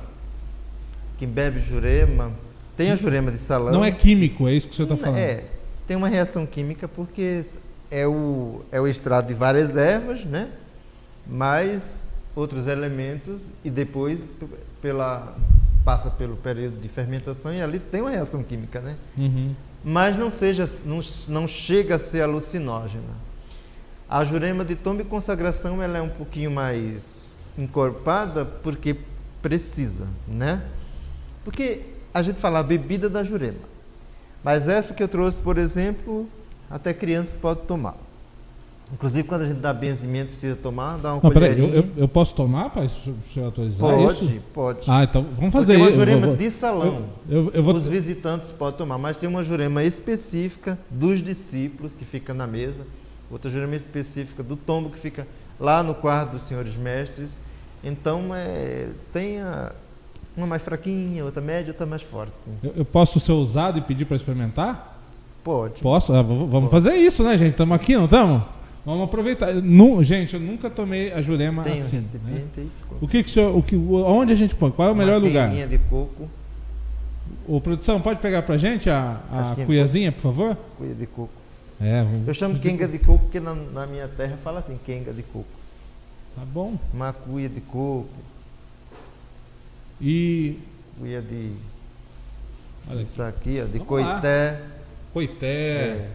Quem bebe jurema. Tem a jurema de salão. Não é químico, é isso que o senhor está falando. É, tem uma reação química porque é o, é o extrato de várias ervas, né? Mais outros elementos e depois pela passa pelo período de fermentação e ali tem uma reação química, né? Uhum. Mas não, seja, não, não chega a ser alucinógena. A jurema de tomba e consagração ela é um pouquinho mais encorpada porque precisa, né? Porque a gente fala a bebida da Jurema. Mas essa que eu trouxe, por exemplo, até criança pode tomar. Inclusive, quando a gente dá benzimento, precisa tomar, dá uma Não, peraí, eu, eu- eu posso tomar, pai, se o senhor autorizar Pode, isso? pode. Ah, então vamos fazer é uma isso. Eu jurema vou- de salão. Eu, eu vou, Os visitantes podem tomar, mas tem uma jurema específica dos discípulos que fica na mesa, outra jurema específica do tombo que fica lá no quarto dos senhores mestres. Então, é, tem a- uma mais fraquinha, outra média, outra mais forte. eu, posso ser ousado e pedir para experimentar? Pode. Posso? Ah, vamos fazer isso, né, gente? Estamos aqui, não estamos? Vamos aproveitar. Nu- gente, eu nunca tomei a jurema Tem um assim. né? recipiente aí. O que que o senhor, o que, onde a gente põe? Qual é o melhor uma lugar? de coco, Ô, produção, pode pegar pra gente a, a cuiazinha, por favor? cuia de coco. É, vamos- Eu chamo quenga de coco porque na, na minha terra fala assim, quenga de coco. tá bom. Uma cuia de coco, E cuia de... olha aqui, Isso aqui, ó, de Vamos lá. coité. coité. É.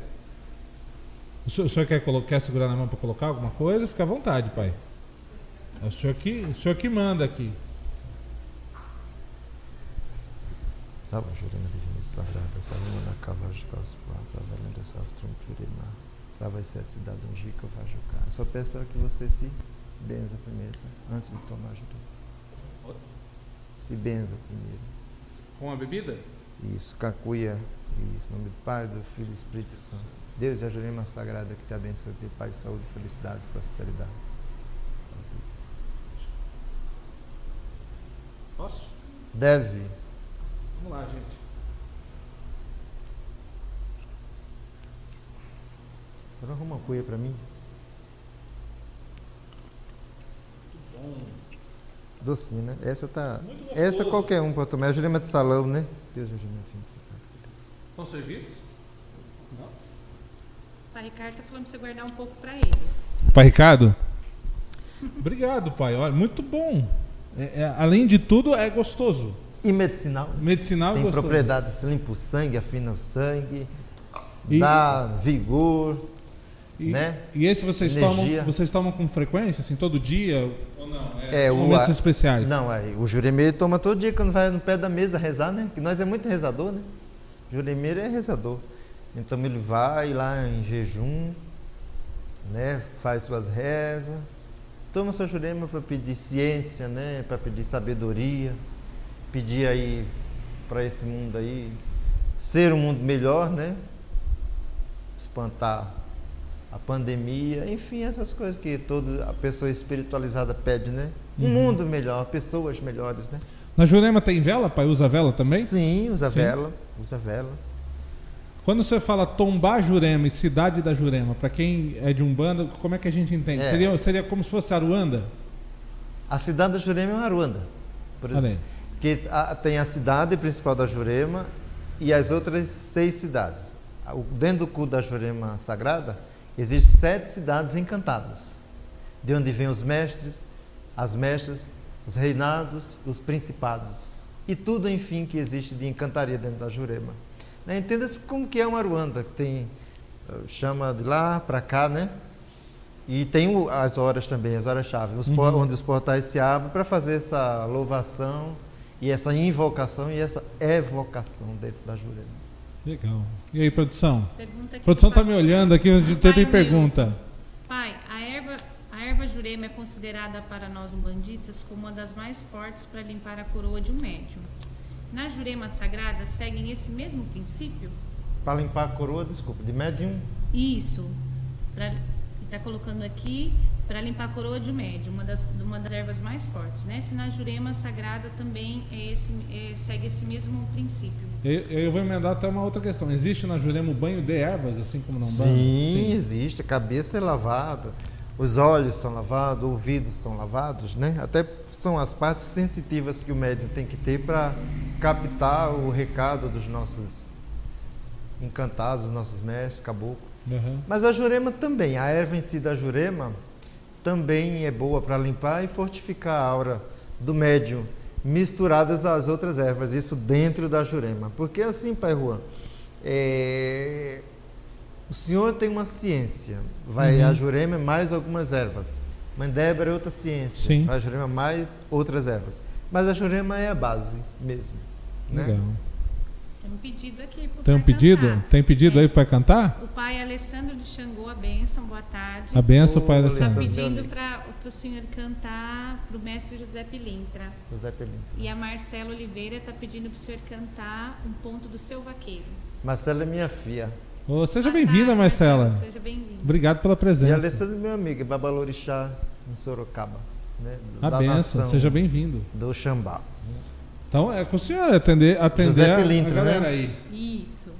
O senhor, o senhor quer, quer segurar na mão para colocar alguma coisa? Fica à vontade, pai. É o senhor que, o senhor que manda aqui. Salva Jurema Divina Sagrada, salva Manacava, Jicospa, salva Lenda, salva Trump Jurema, salva as sete cidades Angica, Vajucá. Eu só peço para que você se benza primeiro, tá? antes de tomar Jurema. Se benza primeiro. Com a bebida? Isso, cacuia, isso, em nome do Pai, do Filho e do Espírito Santo. Deus e a Jurema Sagrada que te abençoe, que Pai, saúde, felicidade e prosperidade. Posso? Deve. Vamos lá, gente. Agora arruma uma cuia para mim. Docinho, né? Essa tá. Essa qualquer um pode tomar. É a jurema de salão, né? Deus, a jurema de salão. Estão servidos? O pai Ricardo tá falando pra você guardar um pouco pra ele. Pai Ricardo? Obrigado, pai. Olha, muito bom. É- é- além de tudo, é gostoso. E medicinal. Medicinal e Tem gostoso. propriedades, limpa o sangue, afina o sangue, E- dá vigor. E, né? e esse vocês Energia. tomam, vocês tomam com frequência, assim, todo dia? Ou não? É, É, o- momentos a- especiais. Não, aí, o juremeiro toma todo dia quando vai no pé da mesa rezar, né? Que nós é muito rezador, né? O juremeiro é rezador. Então ele vai lá em jejum, né? Faz suas rezas, toma sua jurema para pedir ciência, né? Para pedir sabedoria, pedir aí para esse mundo aí ser um mundo melhor, né? Espantar a pandemia, enfim, essas coisas que toda a pessoa espiritualizada pede, né? Um Uhum. mundo melhor, pessoas melhores, né? Na Jurema tem vela, pai? Usa vela também? Sim, usa Sim. vela, usa vela. Quando você fala tombar Jurema e cidade da Jurema, para quem é de Umbanda, como é que a gente entende? É. Seria, seria como se fosse Aruanda? A cidade da Jurema é uma Aruanda, por exemplo. Que a- tem a cidade principal da Jurema e as outras seis cidades. Dentro do culto da Jurema Sagrada, existem sete cidades encantadas, de onde vêm os mestres, as mestras, os reinados, os principados. E tudo, enfim, que existe de encantaria dentro da Jurema. Né? Entenda-se como que é uma Aruanda, que tem, eh, chama de lá para cá, né? E tem o- as horas também, as horas-chave, Uhum. onde os portais se abrem para fazer essa louvação e essa invocação e essa evocação dentro da Jurema. Legal. E aí, produção? Pergunta produção tá pai- me olhando aqui, tenho Will. pergunta. Pai, a erva, a erva jurema é considerada para nós umbandistas como uma das mais fortes para limpar a coroa de um médium. Na jurema sagrada seguem esse mesmo princípio? Para limpar a coroa, desculpa, de médium. Isso. Pra, está colocando aqui para limpar a coroa de um médium, uma das, uma das ervas mais fortes, né? Se na jurema sagrada também é esse, é- segue esse mesmo princípio. Eu, eu vou emendar até uma outra questão. Existe na Jurema o banho de ervas, assim como não Sim, existe. A cabeça é lavada, os olhos são lavados, ouvidos são lavados, né? Até são as partes sensitivas que o médium tem que ter para captar o recado dos nossos encantados, dos nossos mestres, caboclos. Uhum. Mas a jurema também, a erva em si da jurema também é boa para limpar e fortificar a aura do médium, misturadas às outras ervas, isso dentro da jurema. Porque assim, Pai Juan, é, o senhor tem uma ciência, vai Uhum. a jurema é mais algumas ervas. Mandébara é outra ciência, Sim. a jurema mais outras ervas. Mas a jurema é a base mesmo. né? Legal. Tem um pedido aqui pro Tem um pedido? cantar. Tem pedido Tem. aí para cantar? O pai Alessandro de Xangô, a benção, boa tarde. A benção, Pai Está Alessandro. Alessandro. pedindo para o senhor cantar para o mestre José Pilintra. José Pelinto. E a Marcela Oliveira está pedindo para o senhor cantar um ponto do seu vaqueiro. Marcela é minha filha. Ô, seja bem-vinda, Marcela. Seja bem-vinda. Obrigado pela E presença. Alessandro é meu amigo, é Babalorixá, em Sorocaba. Né? A Da benção, nação seja bem-vindo. Do Xambá. Então, é com o senhor atender, atender José a- Pilintra, a galera né? aí. Isso.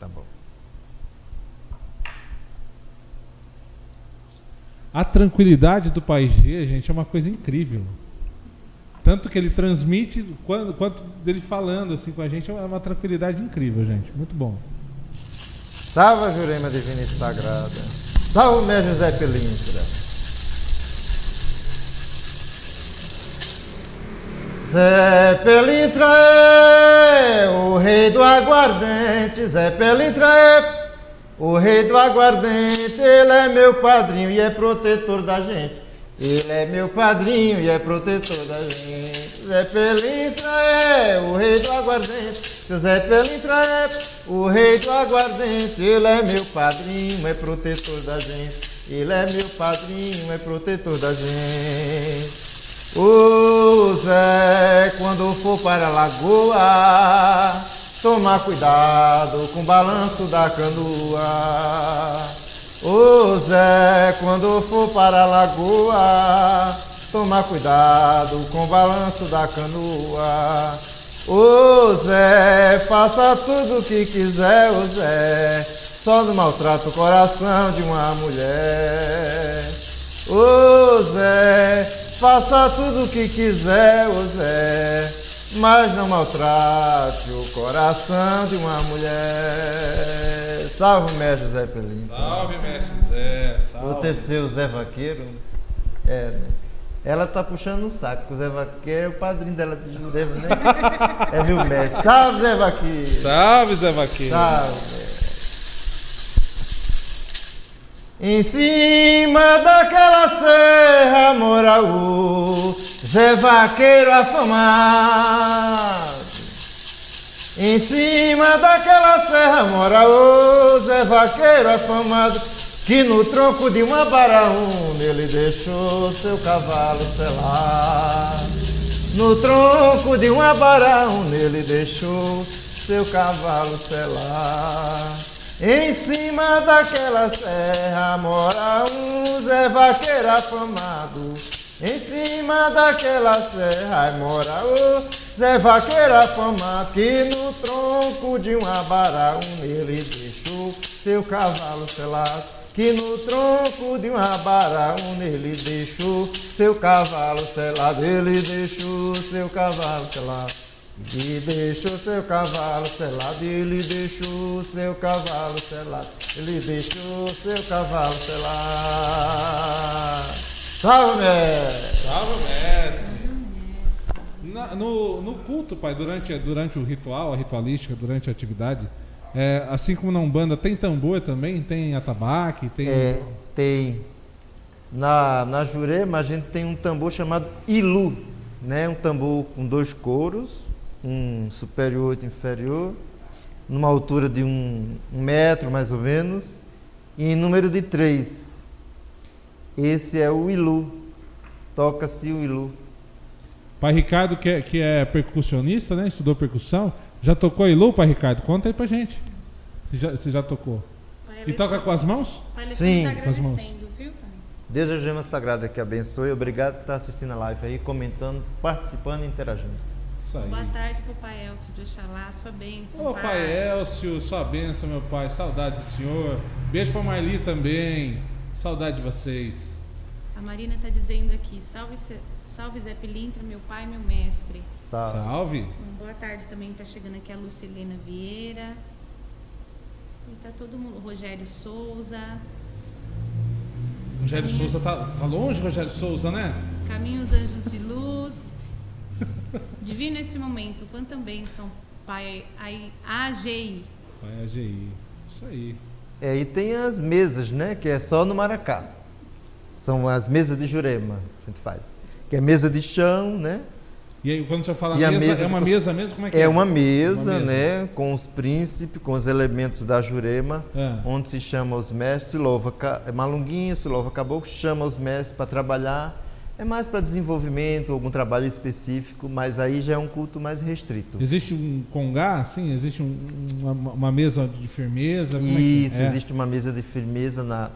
Tá bom. A tranquilidade do Pai G, gente, é uma coisa incrível. Tanto que ele transmite, quando, quanto dele falando assim com a gente, é uma tranquilidade incrível, gente. Muito bom. Salve a Jurema Divina e Sagrada. Salve o mestre José Pelintra. Zé Pelintra é o rei do aguardente. Zé Pelintra é o rei do aguardente. Ele é meu padrinho e é protetor da gente. Ele é meu padrinho e é protetor da gente. Zé Pelintra é o rei do aguardente. José Pelintra é o rei do aguardente. Ele é meu padrinho, é protetor da gente. Ele é meu padrinho, é protetor da gente. Ô Zé, quando for para a lagoa, toma cuidado com o balanço da canoa. Ô Zé, quando for para a lagoa, toma cuidado com o balanço da canoa. Ô Zé, faça tudo o que quiser, ô Zé, só não maltrata o coração de uma mulher. Ô Zé, faça tudo o que quiser, ô Zé, mas não maltrate o coração de uma mulher. Salve, mestre Zé Pelim. Salve, mestre Zé. O terceiro Zé Vaqueiro. É, né? Ela tá puxando o saco, porque o Zé Vaqueiro é o padrinho dela de Jurema, né? É meu mestre. Salve, Zé Vaqueiro. Salve, Zé Vaqueiro. Salve. Em cima daquela serra mora o Zé Vaqueiro afamado. Em cima daquela serra mora o Zé Vaqueiro afamado. Que no tronco de uma baraúna ele deixou seu cavalo selado. No tronco de uma baraúna ele deixou seu cavalo selar. Em cima daquela serra mora um Zé Vaqueiro afamado. Em cima daquela serra mora o Zé Vaqueiro afamado. Que no tronco de uma baraúna ele deixou seu cavalo selado. Que no tronco de uma baraúna ele deixou seu cavalo selado. Ele deixou seu cavalo selado. E deixou seu cavalo selado, ele deixou seu cavalo selado, ele deixou seu cavalo selado. Salve, mestre! Salve, mestre. Na- no, no culto, pai, durante, durante o ritual, a ritualística, durante a atividade, é, assim como na Umbanda, tem tambor também? Tem atabaque? Tem... É, tem na, na Jurema a gente tem um tambor chamado Ilu, né? Um tambor com dois coros, um superior e outro inferior, numa altura de um, um metro mais ou menos, e em número de três. Esse é o Ilu. Toca-se o Ilu. Pai Ricardo, que é, que é percussionista, né? Estudou percussão. Já tocou Ilu, pai Ricardo? Conta aí pra gente. Você já, você já tocou. Pai E toca com as mãos? Pai Sim, tá com as mãos. agradecendo, viu, pai? Deus a Gema Sagrada que abençoe. Obrigado por estar assistindo a live aí, comentando, participando e interagindo. Isso aí. Boa tarde pro pai Elcio de Oxalá, sua bênção, Ô pai Elcio, sua benção, meu pai. Saudade do senhor. Beijo pra Marli também. Saudade de vocês. A Marina tá dizendo aqui, salve, Zé- salve Zé Pilintra, meu pai, meu mestre. Salve. Salve. Boa tarde também tá chegando aqui a Lucilena Vieira. E tá todo mundo, Rogério Souza, Rogério Caminhos. Souza tá, tá longe, Rogério Souza, né? Caminhos Anjos de Luz. Divino esse momento, quanta bênção, pai AGI. Pai AGI. Isso aí. É, e tem as mesas, né? Que é só no Maracá. São as mesas de Jurema, a gente faz. Que é mesa de chão, né? E aí, quando você fala mesa, mesa, é uma mesa mesmo? Como é que é? É uma mesa, uma mesa. né? Com os príncipes, com os elementos da Jurema, é. onde se chama os mestres, se louva Malunguinho, se louva Caboclo, chama os mestres para trabalhar. É mais para desenvolvimento, algum trabalho específico, mas aí já é um culto mais restrito. Existe um congá, sim? Existe um, uma, uma, mesa de firmeza? Como Isso, é é? existe uma mesa de firmeza na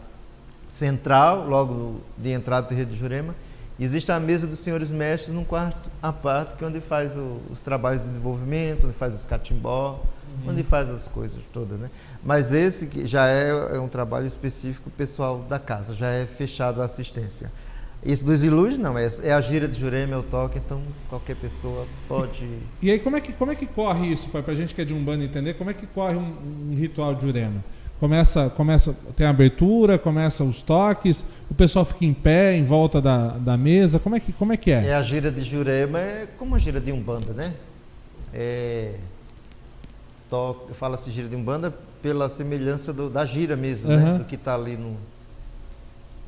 central, logo de entrada do Rio de Jurema Existe a mesa dos senhores mestres num quarto à parte, que é onde faz o, os trabalhos de desenvolvimento, onde faz os catimbó, uhum. onde faz as coisas todas, né? Mas esse já é, é, um trabalho específico pessoal da casa, já é fechado a assistência. Isso dos ilus não, é, é a gira de Jurema, é o toque, então qualquer pessoa pode... E, aí como é, que, como é que corre isso, para a gente que é de um bando entender, como é que corre um, um ritual de Jurema? Começa, começa, tem a abertura, começa os toques, o pessoal fica em pé, em volta da, da mesa. Como é, que, como é que é? É a gira de Jurema, é como a gira de Umbanda, né? É, Fala-se gira de Umbanda pela semelhança do, da gira mesmo, uhum. né? Do que está ali no,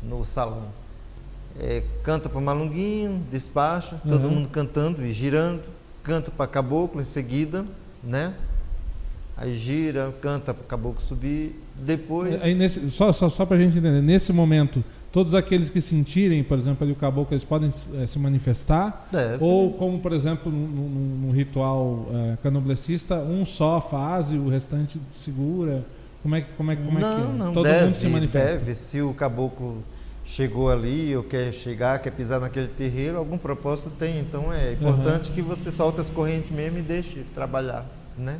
no salão. É, canta para Malunguinho, despacha, uhum. todo mundo cantando e girando. Canta para Caboclo em seguida, né? aí gira, canta para o caboclo subir, depois... Aí nesse, só só, só para a gente entender, nesse momento, todos aqueles que sentirem, por exemplo, ali o caboclo, eles podem é, se manifestar? Ou como, por exemplo, no, ritual é, canoblecista, um só faz e o restante segura? Como é, como é, como não, é que é? Não, Todo deve, mundo se manifesta? Deve, se o caboclo chegou ali ou quer chegar, quer pisar naquele terreiro, algum propósito tem. Então é importante uhum. que você solte as correntes mesmo e deixe trabalhar, né?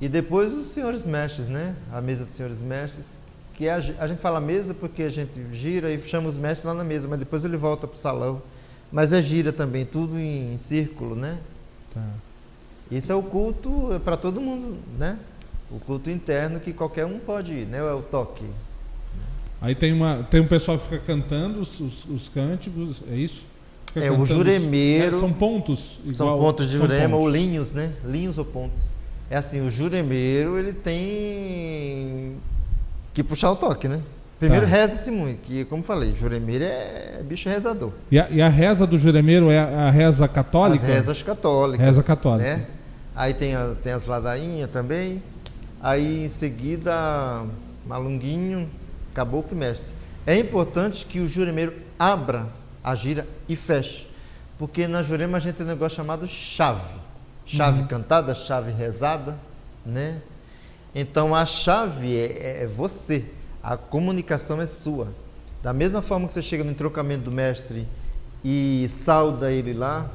E depois os senhores mestres, né? A mesa dos senhores mestres, que a, a, gente fala mesa porque a gente gira e chama os mestres lá na mesa, mas depois ele volta para o salão. Mas é gira também, tudo em, em círculo, né? Tá. Isso é o culto é para todo mundo, né? O culto interno que qualquer um pode ir, né? É o toque. Aí tem, uma, tem um pessoal que fica cantando os, os, os cânticos, é isso? Fica é, o juremeiro. São pontos. Igual, são pontos de jurema ou linhos, né? Linhos ou pontos. É assim, o juremeiro, ele tem que puxar o toque, né? Primeiro tá. reza-se muito, que como falei, juremeiro é bicho rezador. E a, e a, reza do juremeiro é a reza católica? As rezas católicas. Reza católica. Né? Aí tem, a, tem as ladainhas também. Aí em seguida, malunguinho, caboclo e mestre. É importante que o juremeiro abra a gira e feche. Porque na jurema a gente tem um negócio chamado chave chave uhum. cantada, chave rezada, né? Então a chave é, é, você, a comunicação é sua. Da mesma forma que você chega no entrocamento do mestre e sauda ele lá,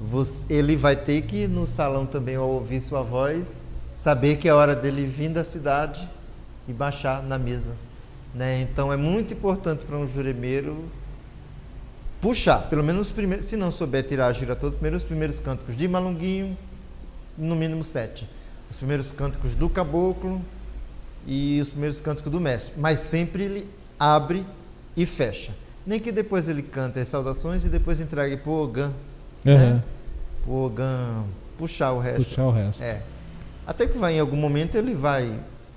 você, ele vai ter que no salão também ao ouvir sua voz, saber que é hora dele vir da cidade e baixar na mesa. Né? Então é muito importante para um juremeiro puxar, pelo menos os primeiros, se não souber tirar a gira toda, primeiro os primeiros cânticos de Malunguinho, no mínimo sete. Os primeiros cânticos do caboclo e os primeiros cânticos do mestre. Mas sempre ele abre e fecha. Nem que depois ele cante as saudações e depois entregue para o Ogã. Uhum. Né? O Ogã puxar o resto. Puxar o resto. É. Até que vai, em algum momento ele vai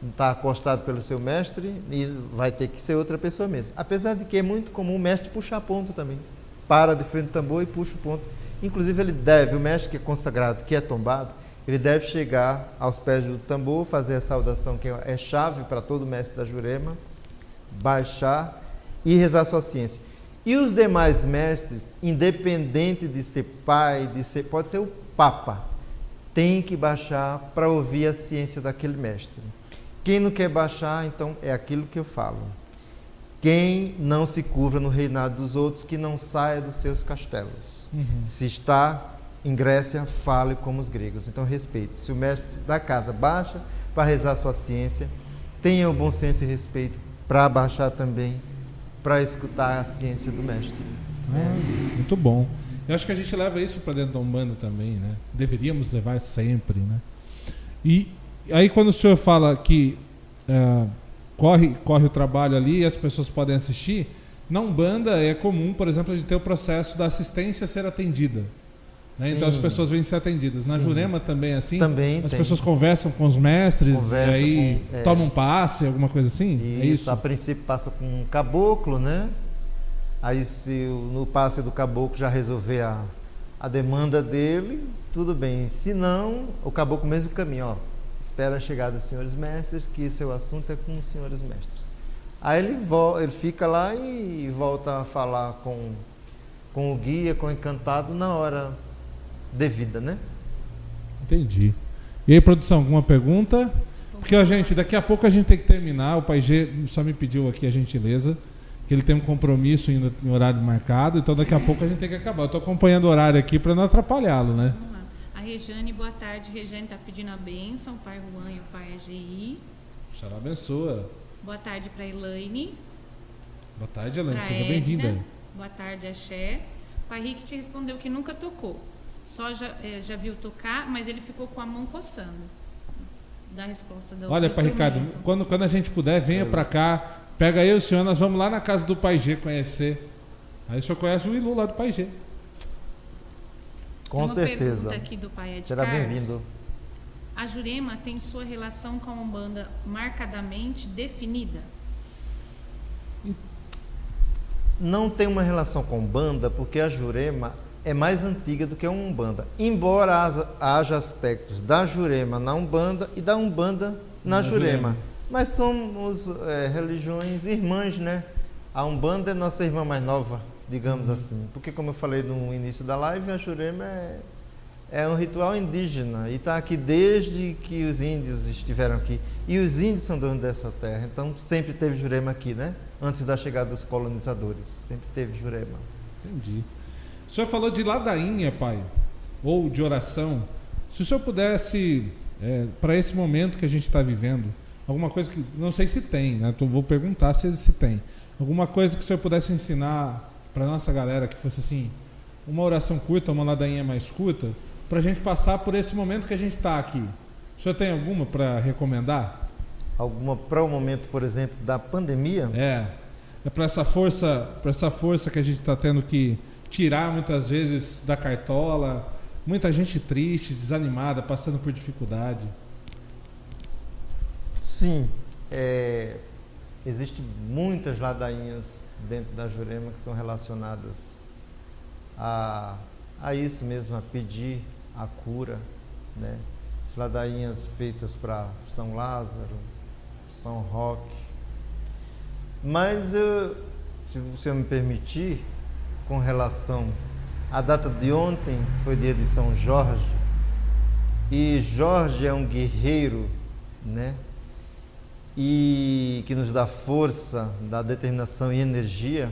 estar acostado pelo seu mestre e vai ter que ser outra pessoa mesmo. Apesar de que é muito comum o mestre puxar ponto também para de frente do tambor e puxa o ponto. Inclusive, ele deve, o mestre que é consagrado, que é tombado, ele deve chegar aos pés do tambor, fazer a saudação, que é chave para todo mestre da Jurema, baixar e rezar sua ciência. E os demais mestres, independente de ser pai, de ser, pode ser o Papa, tem que baixar para ouvir a ciência daquele mestre. Quem não quer baixar, então é aquilo que eu falo. Quem não se curva no reinado dos outros, que não saia dos seus castelos. Uhum. Se está em Grécia, fale como os gregos. Então, respeite. Se o mestre da casa baixa para rezar sua ciência, tenha o bom senso e respeito para baixar também, para escutar a ciência do mestre. Ah, é. Muito bom. Eu acho que a gente leva isso para dentro da Umbanda também, né? Deveríamos levar sempre, né? E aí quando o senhor fala que uh, corre, corre o trabalho ali e as pessoas podem assistir. Na Umbanda é comum, por exemplo, de ter o processo da assistência ser atendida. Né? Então as pessoas vêm ser atendidas. Na Sim. Jurema também é assim? Também As tem. pessoas conversam com os mestres Conversa e aí com, é, tomam passe, alguma coisa assim? Isso, é isso, a princípio passa com um caboclo, né? Aí se no passe do caboclo já resolver a, a demanda dele, tudo bem. Se não, o caboclo mesmo caminho, ó. Espera a chegada dos senhores mestres, que seu assunto é com os senhores mestres. Aí ele, ele fica lá e volta a falar com, com o guia, com o encantado, na hora devida, né? Entendi. E aí, produção, alguma pergunta? Porque, ó, gente, daqui a pouco a gente tem que terminar. O Pai G só me pediu aqui a gentileza, que ele tem um compromisso em horário marcado, então daqui a pouco a gente tem que acabar. Eu estou acompanhando o horário aqui para não atrapalhá-lo, né? Rejane, boa tarde. Rejane está pedindo a bênção, o Pai Juan e o Pai AGI. Xará abençoa. Boa tarde para Elaine. Boa tarde, Elaine. Seja bem-vinda. Boa tarde, Axé. O Pai Rick te respondeu que nunca tocou. Só já, é, já viu tocar, mas ele ficou com a mão coçando. Da resposta do Olha, Pai Ricardo, quando, quando a gente puder, venha para cá. Pega aí o senhor, nós vamos lá na casa do Pai G conhecer. Aí o senhor conhece o Ilu lá do Pai G. Com uma certeza. pergunta aqui do pai Ed Será bem-vindo. A Jurema tem sua relação com a Umbanda marcadamente definida? Não tem uma relação com Umbanda, porque a Jurema é mais antiga do que a Umbanda. Embora haja- haja aspectos da Jurema na Umbanda e da Umbanda na, Na Jurema. Jurema. Mas somos é, religiões irmãs, né? A Umbanda é nossa irmã mais nova, digamos assim. Porque, como eu falei no início da live, a Jurema é, é um ritual indígena e está aqui desde que os índios estiveram aqui. E os índios são donos dessa terra, então sempre teve Jurema aqui, né? Antes da chegada dos colonizadores, sempre teve Jurema. Entendi. O senhor falou de ladainha, pai, ou de oração. Se o senhor pudesse, para esse momento que a gente está vivendo, alguma coisa que. Não sei se tem, né? Então, vou perguntar se, se tem. Alguma coisa que o senhor pudesse ensinar para nossa galera que fosse assim, uma oração curta, uma ladainha mais curta, para a gente passar por esse momento que a gente está aqui. O senhor tem alguma para recomendar? Alguma para o momento, por exemplo, da pandemia? É, é para essa força, para essa força que a gente está tendo que tirar muitas vezes da cartola, muita gente triste, desanimada, passando por dificuldade. Sim, é, existem muitas ladainhas dentro da Jurema que são relacionadas a, a isso mesmo, a pedir a cura, né? As ladainhas feitas para São Lázaro, São Roque. Mas eu, se você me permitir, com relação à data de ontem, foi dia de São Jorge, e Jorge é um guerreiro, né? E que nos dá força, dá determinação e energia,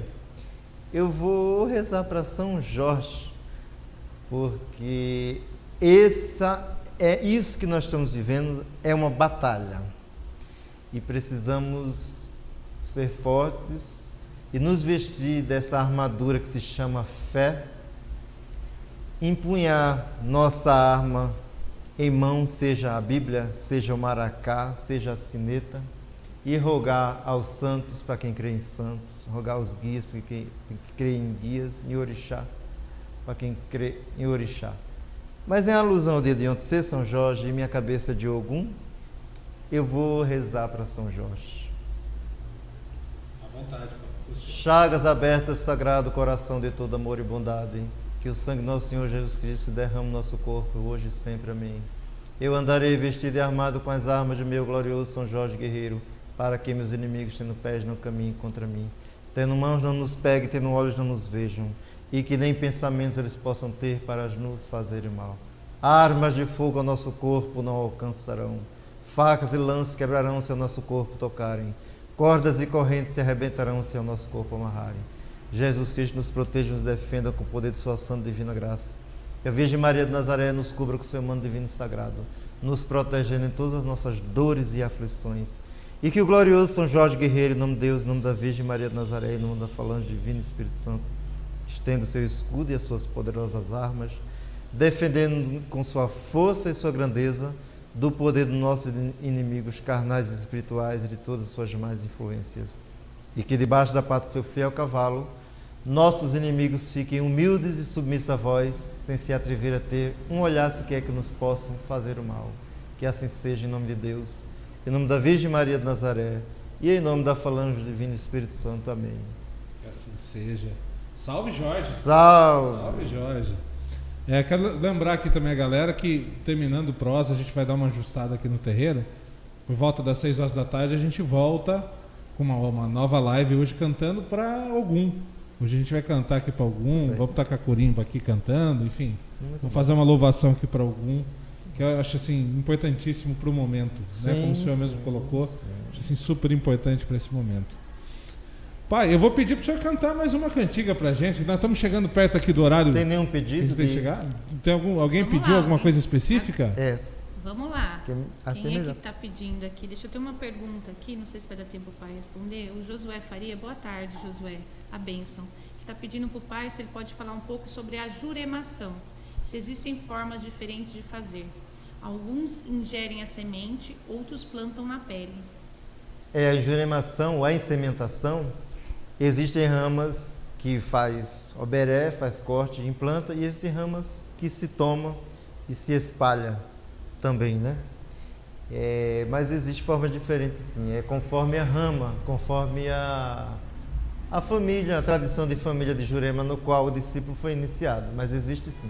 eu vou rezar para São Jorge, porque essa é isso que nós estamos vivendo é uma batalha. E precisamos ser fortes e nos vestir dessa armadura que se chama fé, empunhar nossa arma em mão, seja a Bíblia, seja o maracá, seja a sineta, e rogar aos santos, para quem crê em santos, rogar aos guias, para quem crê em guias, e orixá, para quem crê em orixá. Mas em alusão ao dia de ontem ser São Jorge e minha cabeça de Ogum, eu vou rezar para São Jorge. À vontade, Chagas abertas, sagrado coração de todo amor e bondade, que o sangue do nosso Senhor Jesus Cristo derrame no nosso corpo, hoje e sempre. Amém. Eu andarei vestido e armado com as armas de meu glorioso São Jorge Guerreiro, para que meus inimigos, tendo pés, não caminhem contra mim. Tendo mãos, não nos peguem, tendo olhos, não nos vejam, e que nem pensamentos eles possam ter para nos fazerem mal. Armas de fogo ao nosso corpo não alcançarão, facas e lanças quebrarão se ao nosso corpo tocarem, cordas e correntes se arrebentarão se ao nosso corpo amarrarem. Jesus Cristo nos proteja e nos defenda com o poder de sua santa divina graça. Que a Virgem Maria de Nazaré nos cubra com seu manto divino e sagrado, nos protegendo em todas as nossas dores e aflições. E que o glorioso São Jorge Guerreiro, em nome de Deus, em nome da Virgem Maria de Nazaré, em nome da Falange Divina e Espírito Santo, estenda seu escudo e as suas poderosas armas, defendendo com sua força e sua grandeza do poder dos nossos inimigos carnais e espirituais e de todas as suas más influências. E que debaixo da pata do seu fiel cavalo, nossos inimigos fiquem humildes e submissos a vós, sem se atrever a ter um olhar sequer que nos possam fazer o mal. Que assim seja em nome de Deus, em nome da Virgem Maria de Nazaré e em nome da Falange Divina Espírito Santo. Amém. assim seja. Salve Jorge. Salve. Salve Jorge. É, quero lembrar aqui também a galera que terminando o prosa, a gente vai dar uma ajustada aqui no terreiro. Por volta das 6 horas da tarde a gente volta com uma, uma nova live hoje cantando para algum. Hoje a gente vai cantar aqui para algum, Bem. vamos tocar corimba aqui cantando, enfim. Muito vamos fazer uma louvação aqui para algum, que eu acho assim importantíssimo para o momento, sim, né? Como o senhor sim, mesmo colocou, sim. acho assim super importante para esse momento. Pai, eu vou pedir para o senhor cantar mais uma cantiga para a gente. Nós estamos chegando perto aqui do horário. Tem nenhum pedido? Tem, de... chegar? tem algum, alguém Vamos pediu lá, alguma coisa específica? É. Vamos lá. Assim Quem é que está pedindo aqui? Deixa eu ter uma pergunta aqui, não sei se vai dar tempo para responder. O Josué Faria, boa tarde, Josué. A bênção. Está pedindo para o pai se ele pode falar um pouco sobre a juremação. Se existem formas diferentes de fazer. Alguns ingerem a semente, outros plantam na pele. É a juremação, a insementação. Existem ramas que faz oberé, faz corte, implanta, e existem ramas que se tomam e se espalha também, né? É, mas existe formas diferentes, sim. É conforme a rama, conforme a, a família, a tradição de família de Jurema, no qual o discípulo foi iniciado. Mas existe sim.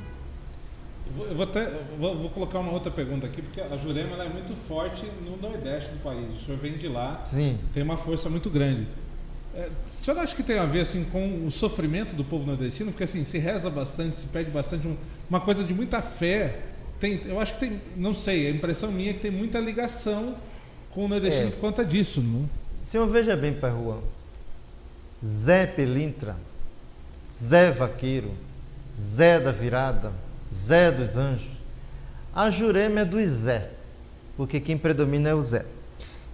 Eu vou, eu vou até vou, vou, colocar uma outra pergunta aqui, porque a Jurema é muito forte no Nordeste do país. O senhor vem de lá, sim. tem uma força muito grande. É, o senhor acha que tem a ver assim, com o sofrimento do povo nordestino? Porque assim, se reza bastante, se pede bastante, um, uma coisa de muita fé tem, eu acho que tem, não sei, a impressão minha é que tem muita ligação com o nordestino é. por conta disso. Não? Senhor, veja bem, Pai Juan. Zé Pelintra, Zé Vaqueiro, Zé da Virada, Zé dos Anjos. A Jurema é do Zé, porque quem predomina é o Zé.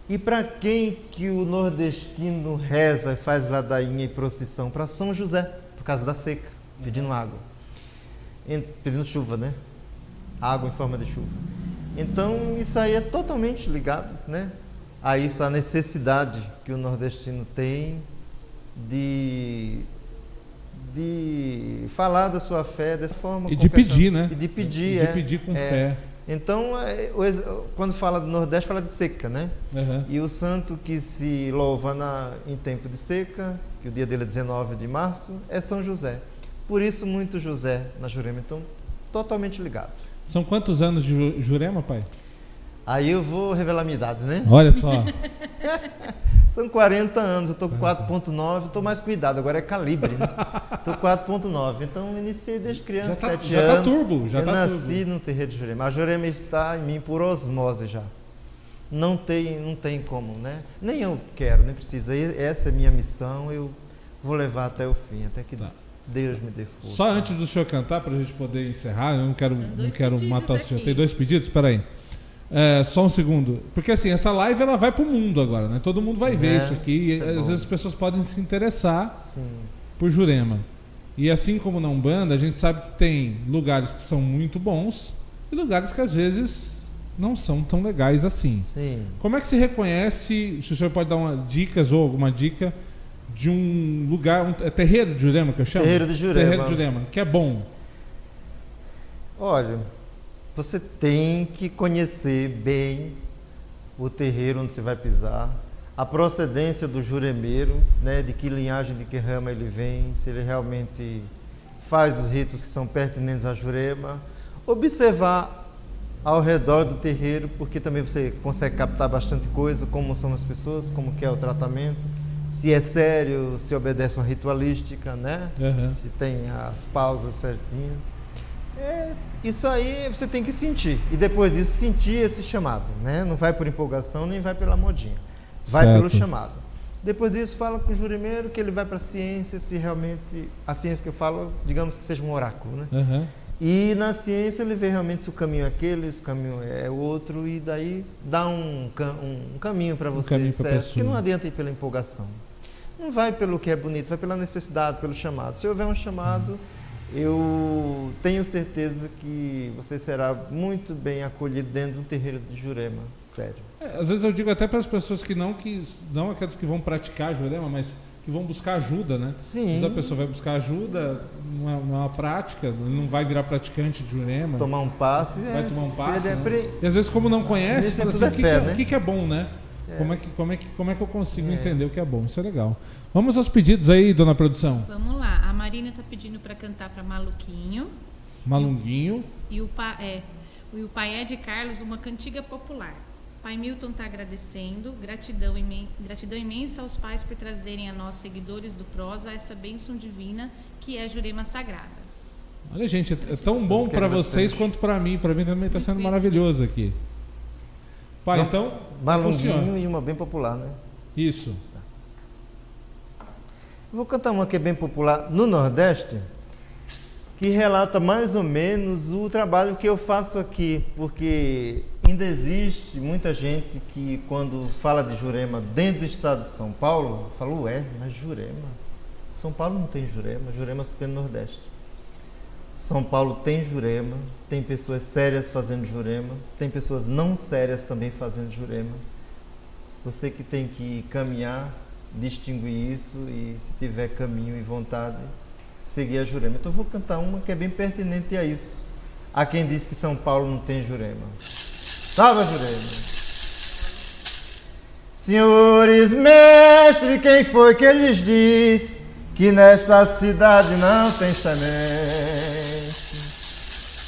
E para quem que o nordestino reza e faz ladainha e procissão? Para São José, por causa da seca, pedindo água. Pedindo chuva, né? água em forma de chuva. Então, isso aí é totalmente ligado né, a isso, a necessidade que o nordestino tem de, de falar da sua fé dessa forma. E de pedir, né? E de pedir, e de é, pedir com é. fé. Então, é, quando fala do Nordeste, fala de seca, né? Uhum. E o santo que se louva na, em tempo de seca, que o dia dele é 19 de março, é São José. Por isso, muito José na Jurema. Então, totalmente ligado. São quantos anos de Jurema, pai? Aí eu vou revelar a minha idade, né? Olha só. São 40 anos, eu estou com 4.9, estou mais cuidado, agora é calibre, né? Estou com 4.9, então iniciei desde criança, já tá, 7 já anos. Já tá turbo, já eu tá nasci turbo. no terreiro de Jurema. A Jurema está em mim por osmose já. Não tem, não tem como, né? Nem eu quero, nem precisa. Essa é a minha missão, eu vou levar até o fim, até que tá. Deus me dê força. Só antes do senhor cantar, para a gente poder encerrar, eu não quero, não quero matar o senhor. Tem dois pedidos? Espera aí. É, só um segundo. Porque assim, essa live ela vai para o mundo agora, né? Todo mundo vai ver isso aqui. E é às vezes as pessoas podem se interessar Sim. por Jurema. E assim como na Umbanda, a gente sabe que tem lugares que são muito bons e lugares que às vezes não são tão legais assim. Sim. Como é que se reconhece? Se o senhor pode dar uma dicas ou alguma dica de um lugar, um, é terreiro de Jurema que eu chamo? Terreiro de Jurema. Terreiro de Jurema, que é bom. Olha, você tem que conhecer bem o terreiro onde você vai pisar, a procedência do juremeiro, né, de que linhagem, de que rama ele vem, se ele realmente faz os ritos que são pertinentes à Jurema, observar ao redor do terreiro, porque também você consegue captar bastante coisa, como são as pessoas, como que é o tratamento se é sério, se obedece uma ritualística, né? Uhum. Se tem as pausas certinho. É, isso aí você tem que sentir. E depois disso, sentir esse chamado, né? Não vai por empolgação, nem vai pela modinha. Vai certo. pelo chamado. Depois disso, fala com o jurimeiro que ele vai para a ciência, se realmente... A ciência que eu falo, digamos que seja um oráculo, né? Uhum. E na ciência ele vê realmente se o caminho é aquele, se o caminho é outro, e daí dá um, um caminho para você, um certo? Porque não adianta ir pela empolgação. Não vai pelo que é bonito, vai pela necessidade, pelo chamado. Se houver um chamado, eu tenho certeza que você será muito bem acolhido dentro do terreiro de Jurema, sério. É, às vezes eu digo até para as pessoas que não, que não aquelas que vão praticar Jurema, mas que vão buscar ajuda, né? Sim. Às vezes a pessoa vai buscar ajuda numa, numa prática, não vai virar praticante de Jurema. Tomar um passe. Vai é, tomar um passe. É né? pre... E às vezes, como não conhece, fala assim, o que, é, né? que, que, é bom, né? É. Como, é que, como, é que, como é que eu consigo é. entender o que é bom? Isso é legal. Vamos aos pedidos aí, dona produção. Vamos lá. A Marina está pedindo para cantar para Maluquinho. Malunguinho. E o, e o, pa, é, o pai é de Carlos, uma cantiga popular. Pai Milton está agradecendo, gratidão, imen gratidão imensa aos pais por trazerem a nós, seguidores do Prosa, essa bênção divina que é a Jurema Sagrada. Olha, gente, é tão bom para vocês quanto para mim. Para mim também está sendo maravilhoso aqui. Pai, então. Balãozinho e uma bem popular, né? Isso. Vou cantar uma que é bem popular no Nordeste, que relata mais ou menos o trabalho que eu faço aqui, porque ainda existe muita gente que, quando fala de Jurema dentro do estado de São Paulo, fala, ué, mas Jurema? São Paulo não tem Jurema, Jurema só tem no Nordeste. São Paulo tem Jurema, tem pessoas sérias fazendo Jurema, tem pessoas não sérias também fazendo Jurema. Você que tem que caminhar, distinguir isso e se tiver caminho e vontade, seguir a Jurema. Então vou cantar uma que é bem pertinente a isso. Há quem diz que São Paulo não tem Jurema. Salve Jurema! Senhores mestres, quem foi que lhes disse que nesta cidade não tem semente?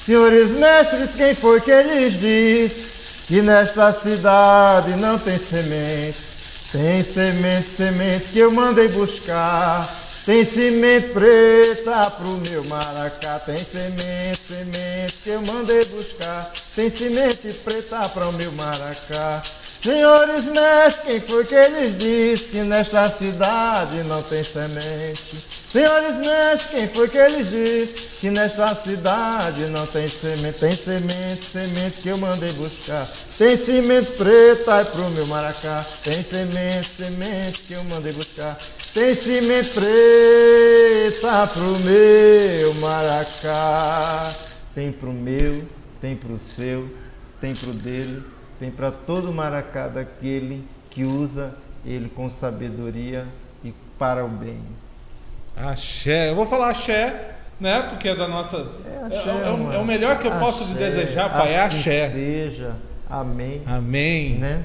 Senhores mestres, quem foi que lhes disse que nesta cidade não tem semente? Tem semente, semente que eu mandei buscar. Tem semente preta pro meu maracá. Tem semente, semente que eu mandei buscar. Tem semente preta para o meu maracá. Senhores mestres, quem foi que lhes disse que nesta cidade não tem semente? Senhores mestres, quem foi que eles disse que nesta cidade não tem semente? Tem semente, semente que eu mandei buscar. Tem semente preta é pro meu maracá. Tem semente, semente que eu mandei buscar. Tem semente preta pro meu maracá. Tem pro meu, tem pro seu, tem pro dele, tem para todo maracá daquele que usa ele com sabedoria e para o bem. Axé. Eu vou falar axé, né? Porque é da nossa. É, axé, é, é, o, é o, melhor que eu axé, posso desejar, pai, é assim axé. Seja. Amém. Amém. Né?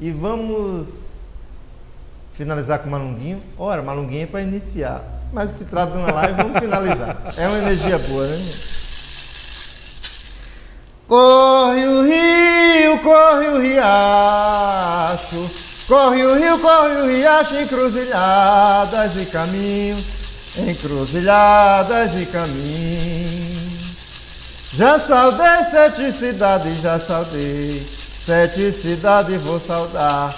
E vamos finalizar com Malunguinho. Ora, Malunguinho é para iniciar. Mas se trata de uma live, vamos finalizar. É uma energia boa, né? Corre o rio, corre o riacho Corre o rio, corre o riacho, encruzilhadas e caminhos, encruzilhadas e caminhos. Já saudei sete cidades, já saudei sete cidades, vou saudar.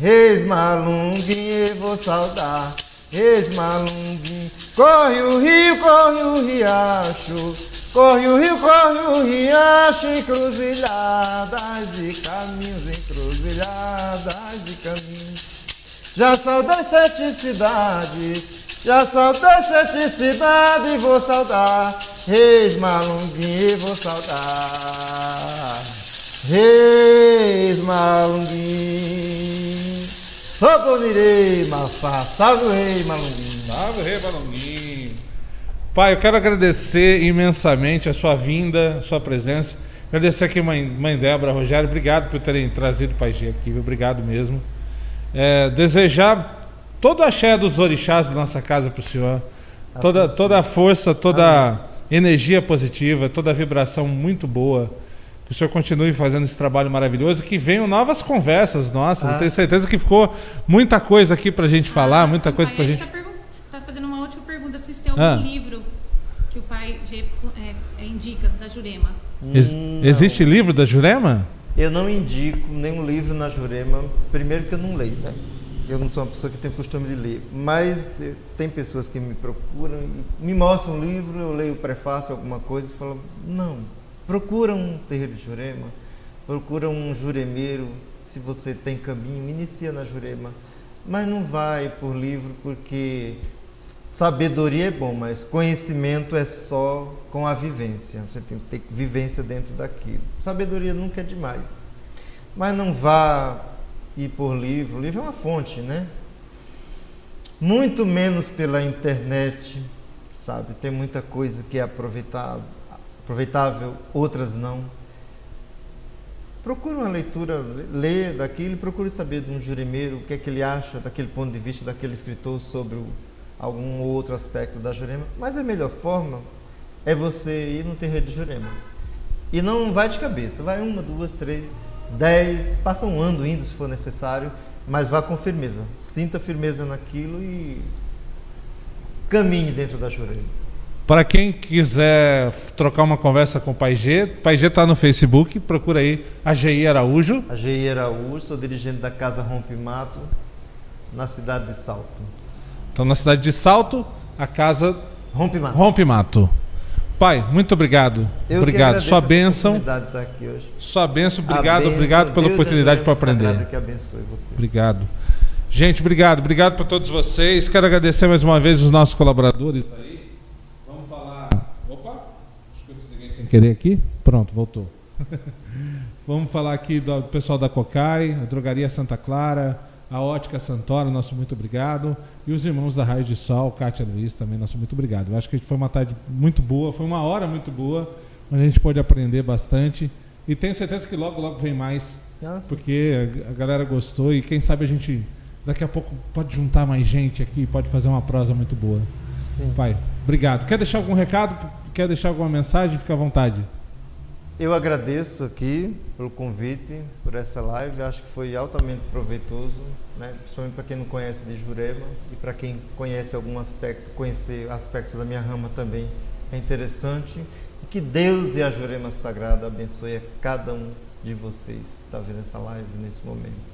Reis Malunguinho, vou saudar. Reis Malunguinho, corre o rio, corre o riacho. Corre o rio, corre o riacho, encruzilhadas e caminhos, Já saudei sete cidades, já saudei sete cidades, vou saudar. Reis Malunguinho, vou saudar. Reis Malunguinho. Bonirei, Mafá, salve o Rei Malunguinho. Salve o Rei Malunguinho. Pai, eu quero agradecer imensamente a sua vinda, a sua presença. Agradecer aqui, mãe, mãe Débora, Rogério, obrigado por terem trazido o Pai G aqui, obrigado mesmo. É, desejar todo a axé dos orixás da nossa casa para o Senhor, toda, toda a força, toda a energia positiva, toda a vibração muito boa. Que o Senhor continue fazendo esse trabalho maravilhoso, que venham novas conversas nossas. Ah. Eu tenho certeza que ficou muita coisa aqui para a gente falar, ah, muita coisa para a gente. Está fazendo uma última pergunta: se tem algum ah. livro que o pai G, é, é, indica da Jurema. Ex existe livro da Jurema? Eu não indico nenhum livro na Jurema. Primeiro que eu não leio, né? Eu não sou uma pessoa que tem o costume de ler, mas tem pessoas que me procuram me mostram um livro, eu leio o prefácio, alguma coisa e falo, não, procura um terreiro de Jurema, procura um juremeiro, se você tem caminho, inicia na Jurema, mas não vai por livro porque Sabedoria é bom, mas conhecimento é só com a vivência. Você tem que ter vivência dentro daquilo. Sabedoria nunca é demais. Mas não vá ir por livro. O livro é uma fonte, né? Muito menos pela internet, sabe? Tem muita coisa que é aproveitável, outras não. procure uma leitura, lê daquilo procure saber de um jurimeiro o que é que ele acha daquele ponto de vista daquele escritor sobre o, algum outro aspecto da Jurema. Mas a melhor forma é você ir no terreiro de Jurema. E não vai de cabeça, vai uma, duas, três, dez, passa um ano indo se for necessário, mas vá com firmeza. Sinta firmeza naquilo e caminhe dentro da Jurema. Para quem quiser trocar uma conversa com o Pai G, Pai G está no Facebook, procura aí a GI Araújo. A GI Araújo, sou dirigente da Casa Rompe Mato, na cidade de Salto. Então, na cidade de Salto, a casa Rompe Mato. Rompe Mato. Pai, muito obrigado. Eu obrigado. Sua bênção. Aqui hoje. Sua bênção. Obrigado, obrigado pela Deus oportunidade para aprender. Que abençoe você. Obrigado. Gente, obrigado. Obrigado para todos vocês. Quero agradecer mais uma vez os nossos colaboradores aí. querer aqui? Pronto, voltou. Vamos falar aqui do pessoal da Cocai, a Drogaria Santa Clara, a Ótica Santoro, nosso muito obrigado. E os irmãos da Raio de Sol, Kátia Luiz, também, nosso muito obrigado. Eu acho que foi uma tarde muito boa, foi uma hora muito boa, onde a gente pôde aprender bastante. E tenho certeza que logo, logo vem mais. Nossa. Porque a galera gostou e quem sabe a gente daqui a pouco pode juntar mais gente aqui, pode fazer uma prosa muito boa. Sim. Pai, obrigado. Quer deixar algum recado Quer deixar alguma mensagem? Fica à vontade. Eu agradeço aqui pelo convite, por essa live. Acho que foi altamente proveitoso, né? principalmente para quem não conhece de Jurema e para quem conhece algum aspecto, conhecer aspectos da minha rama também é interessante. E que Deus e a Jurema Sagrada abençoe a cada um de vocês que está vendo essa live nesse momento.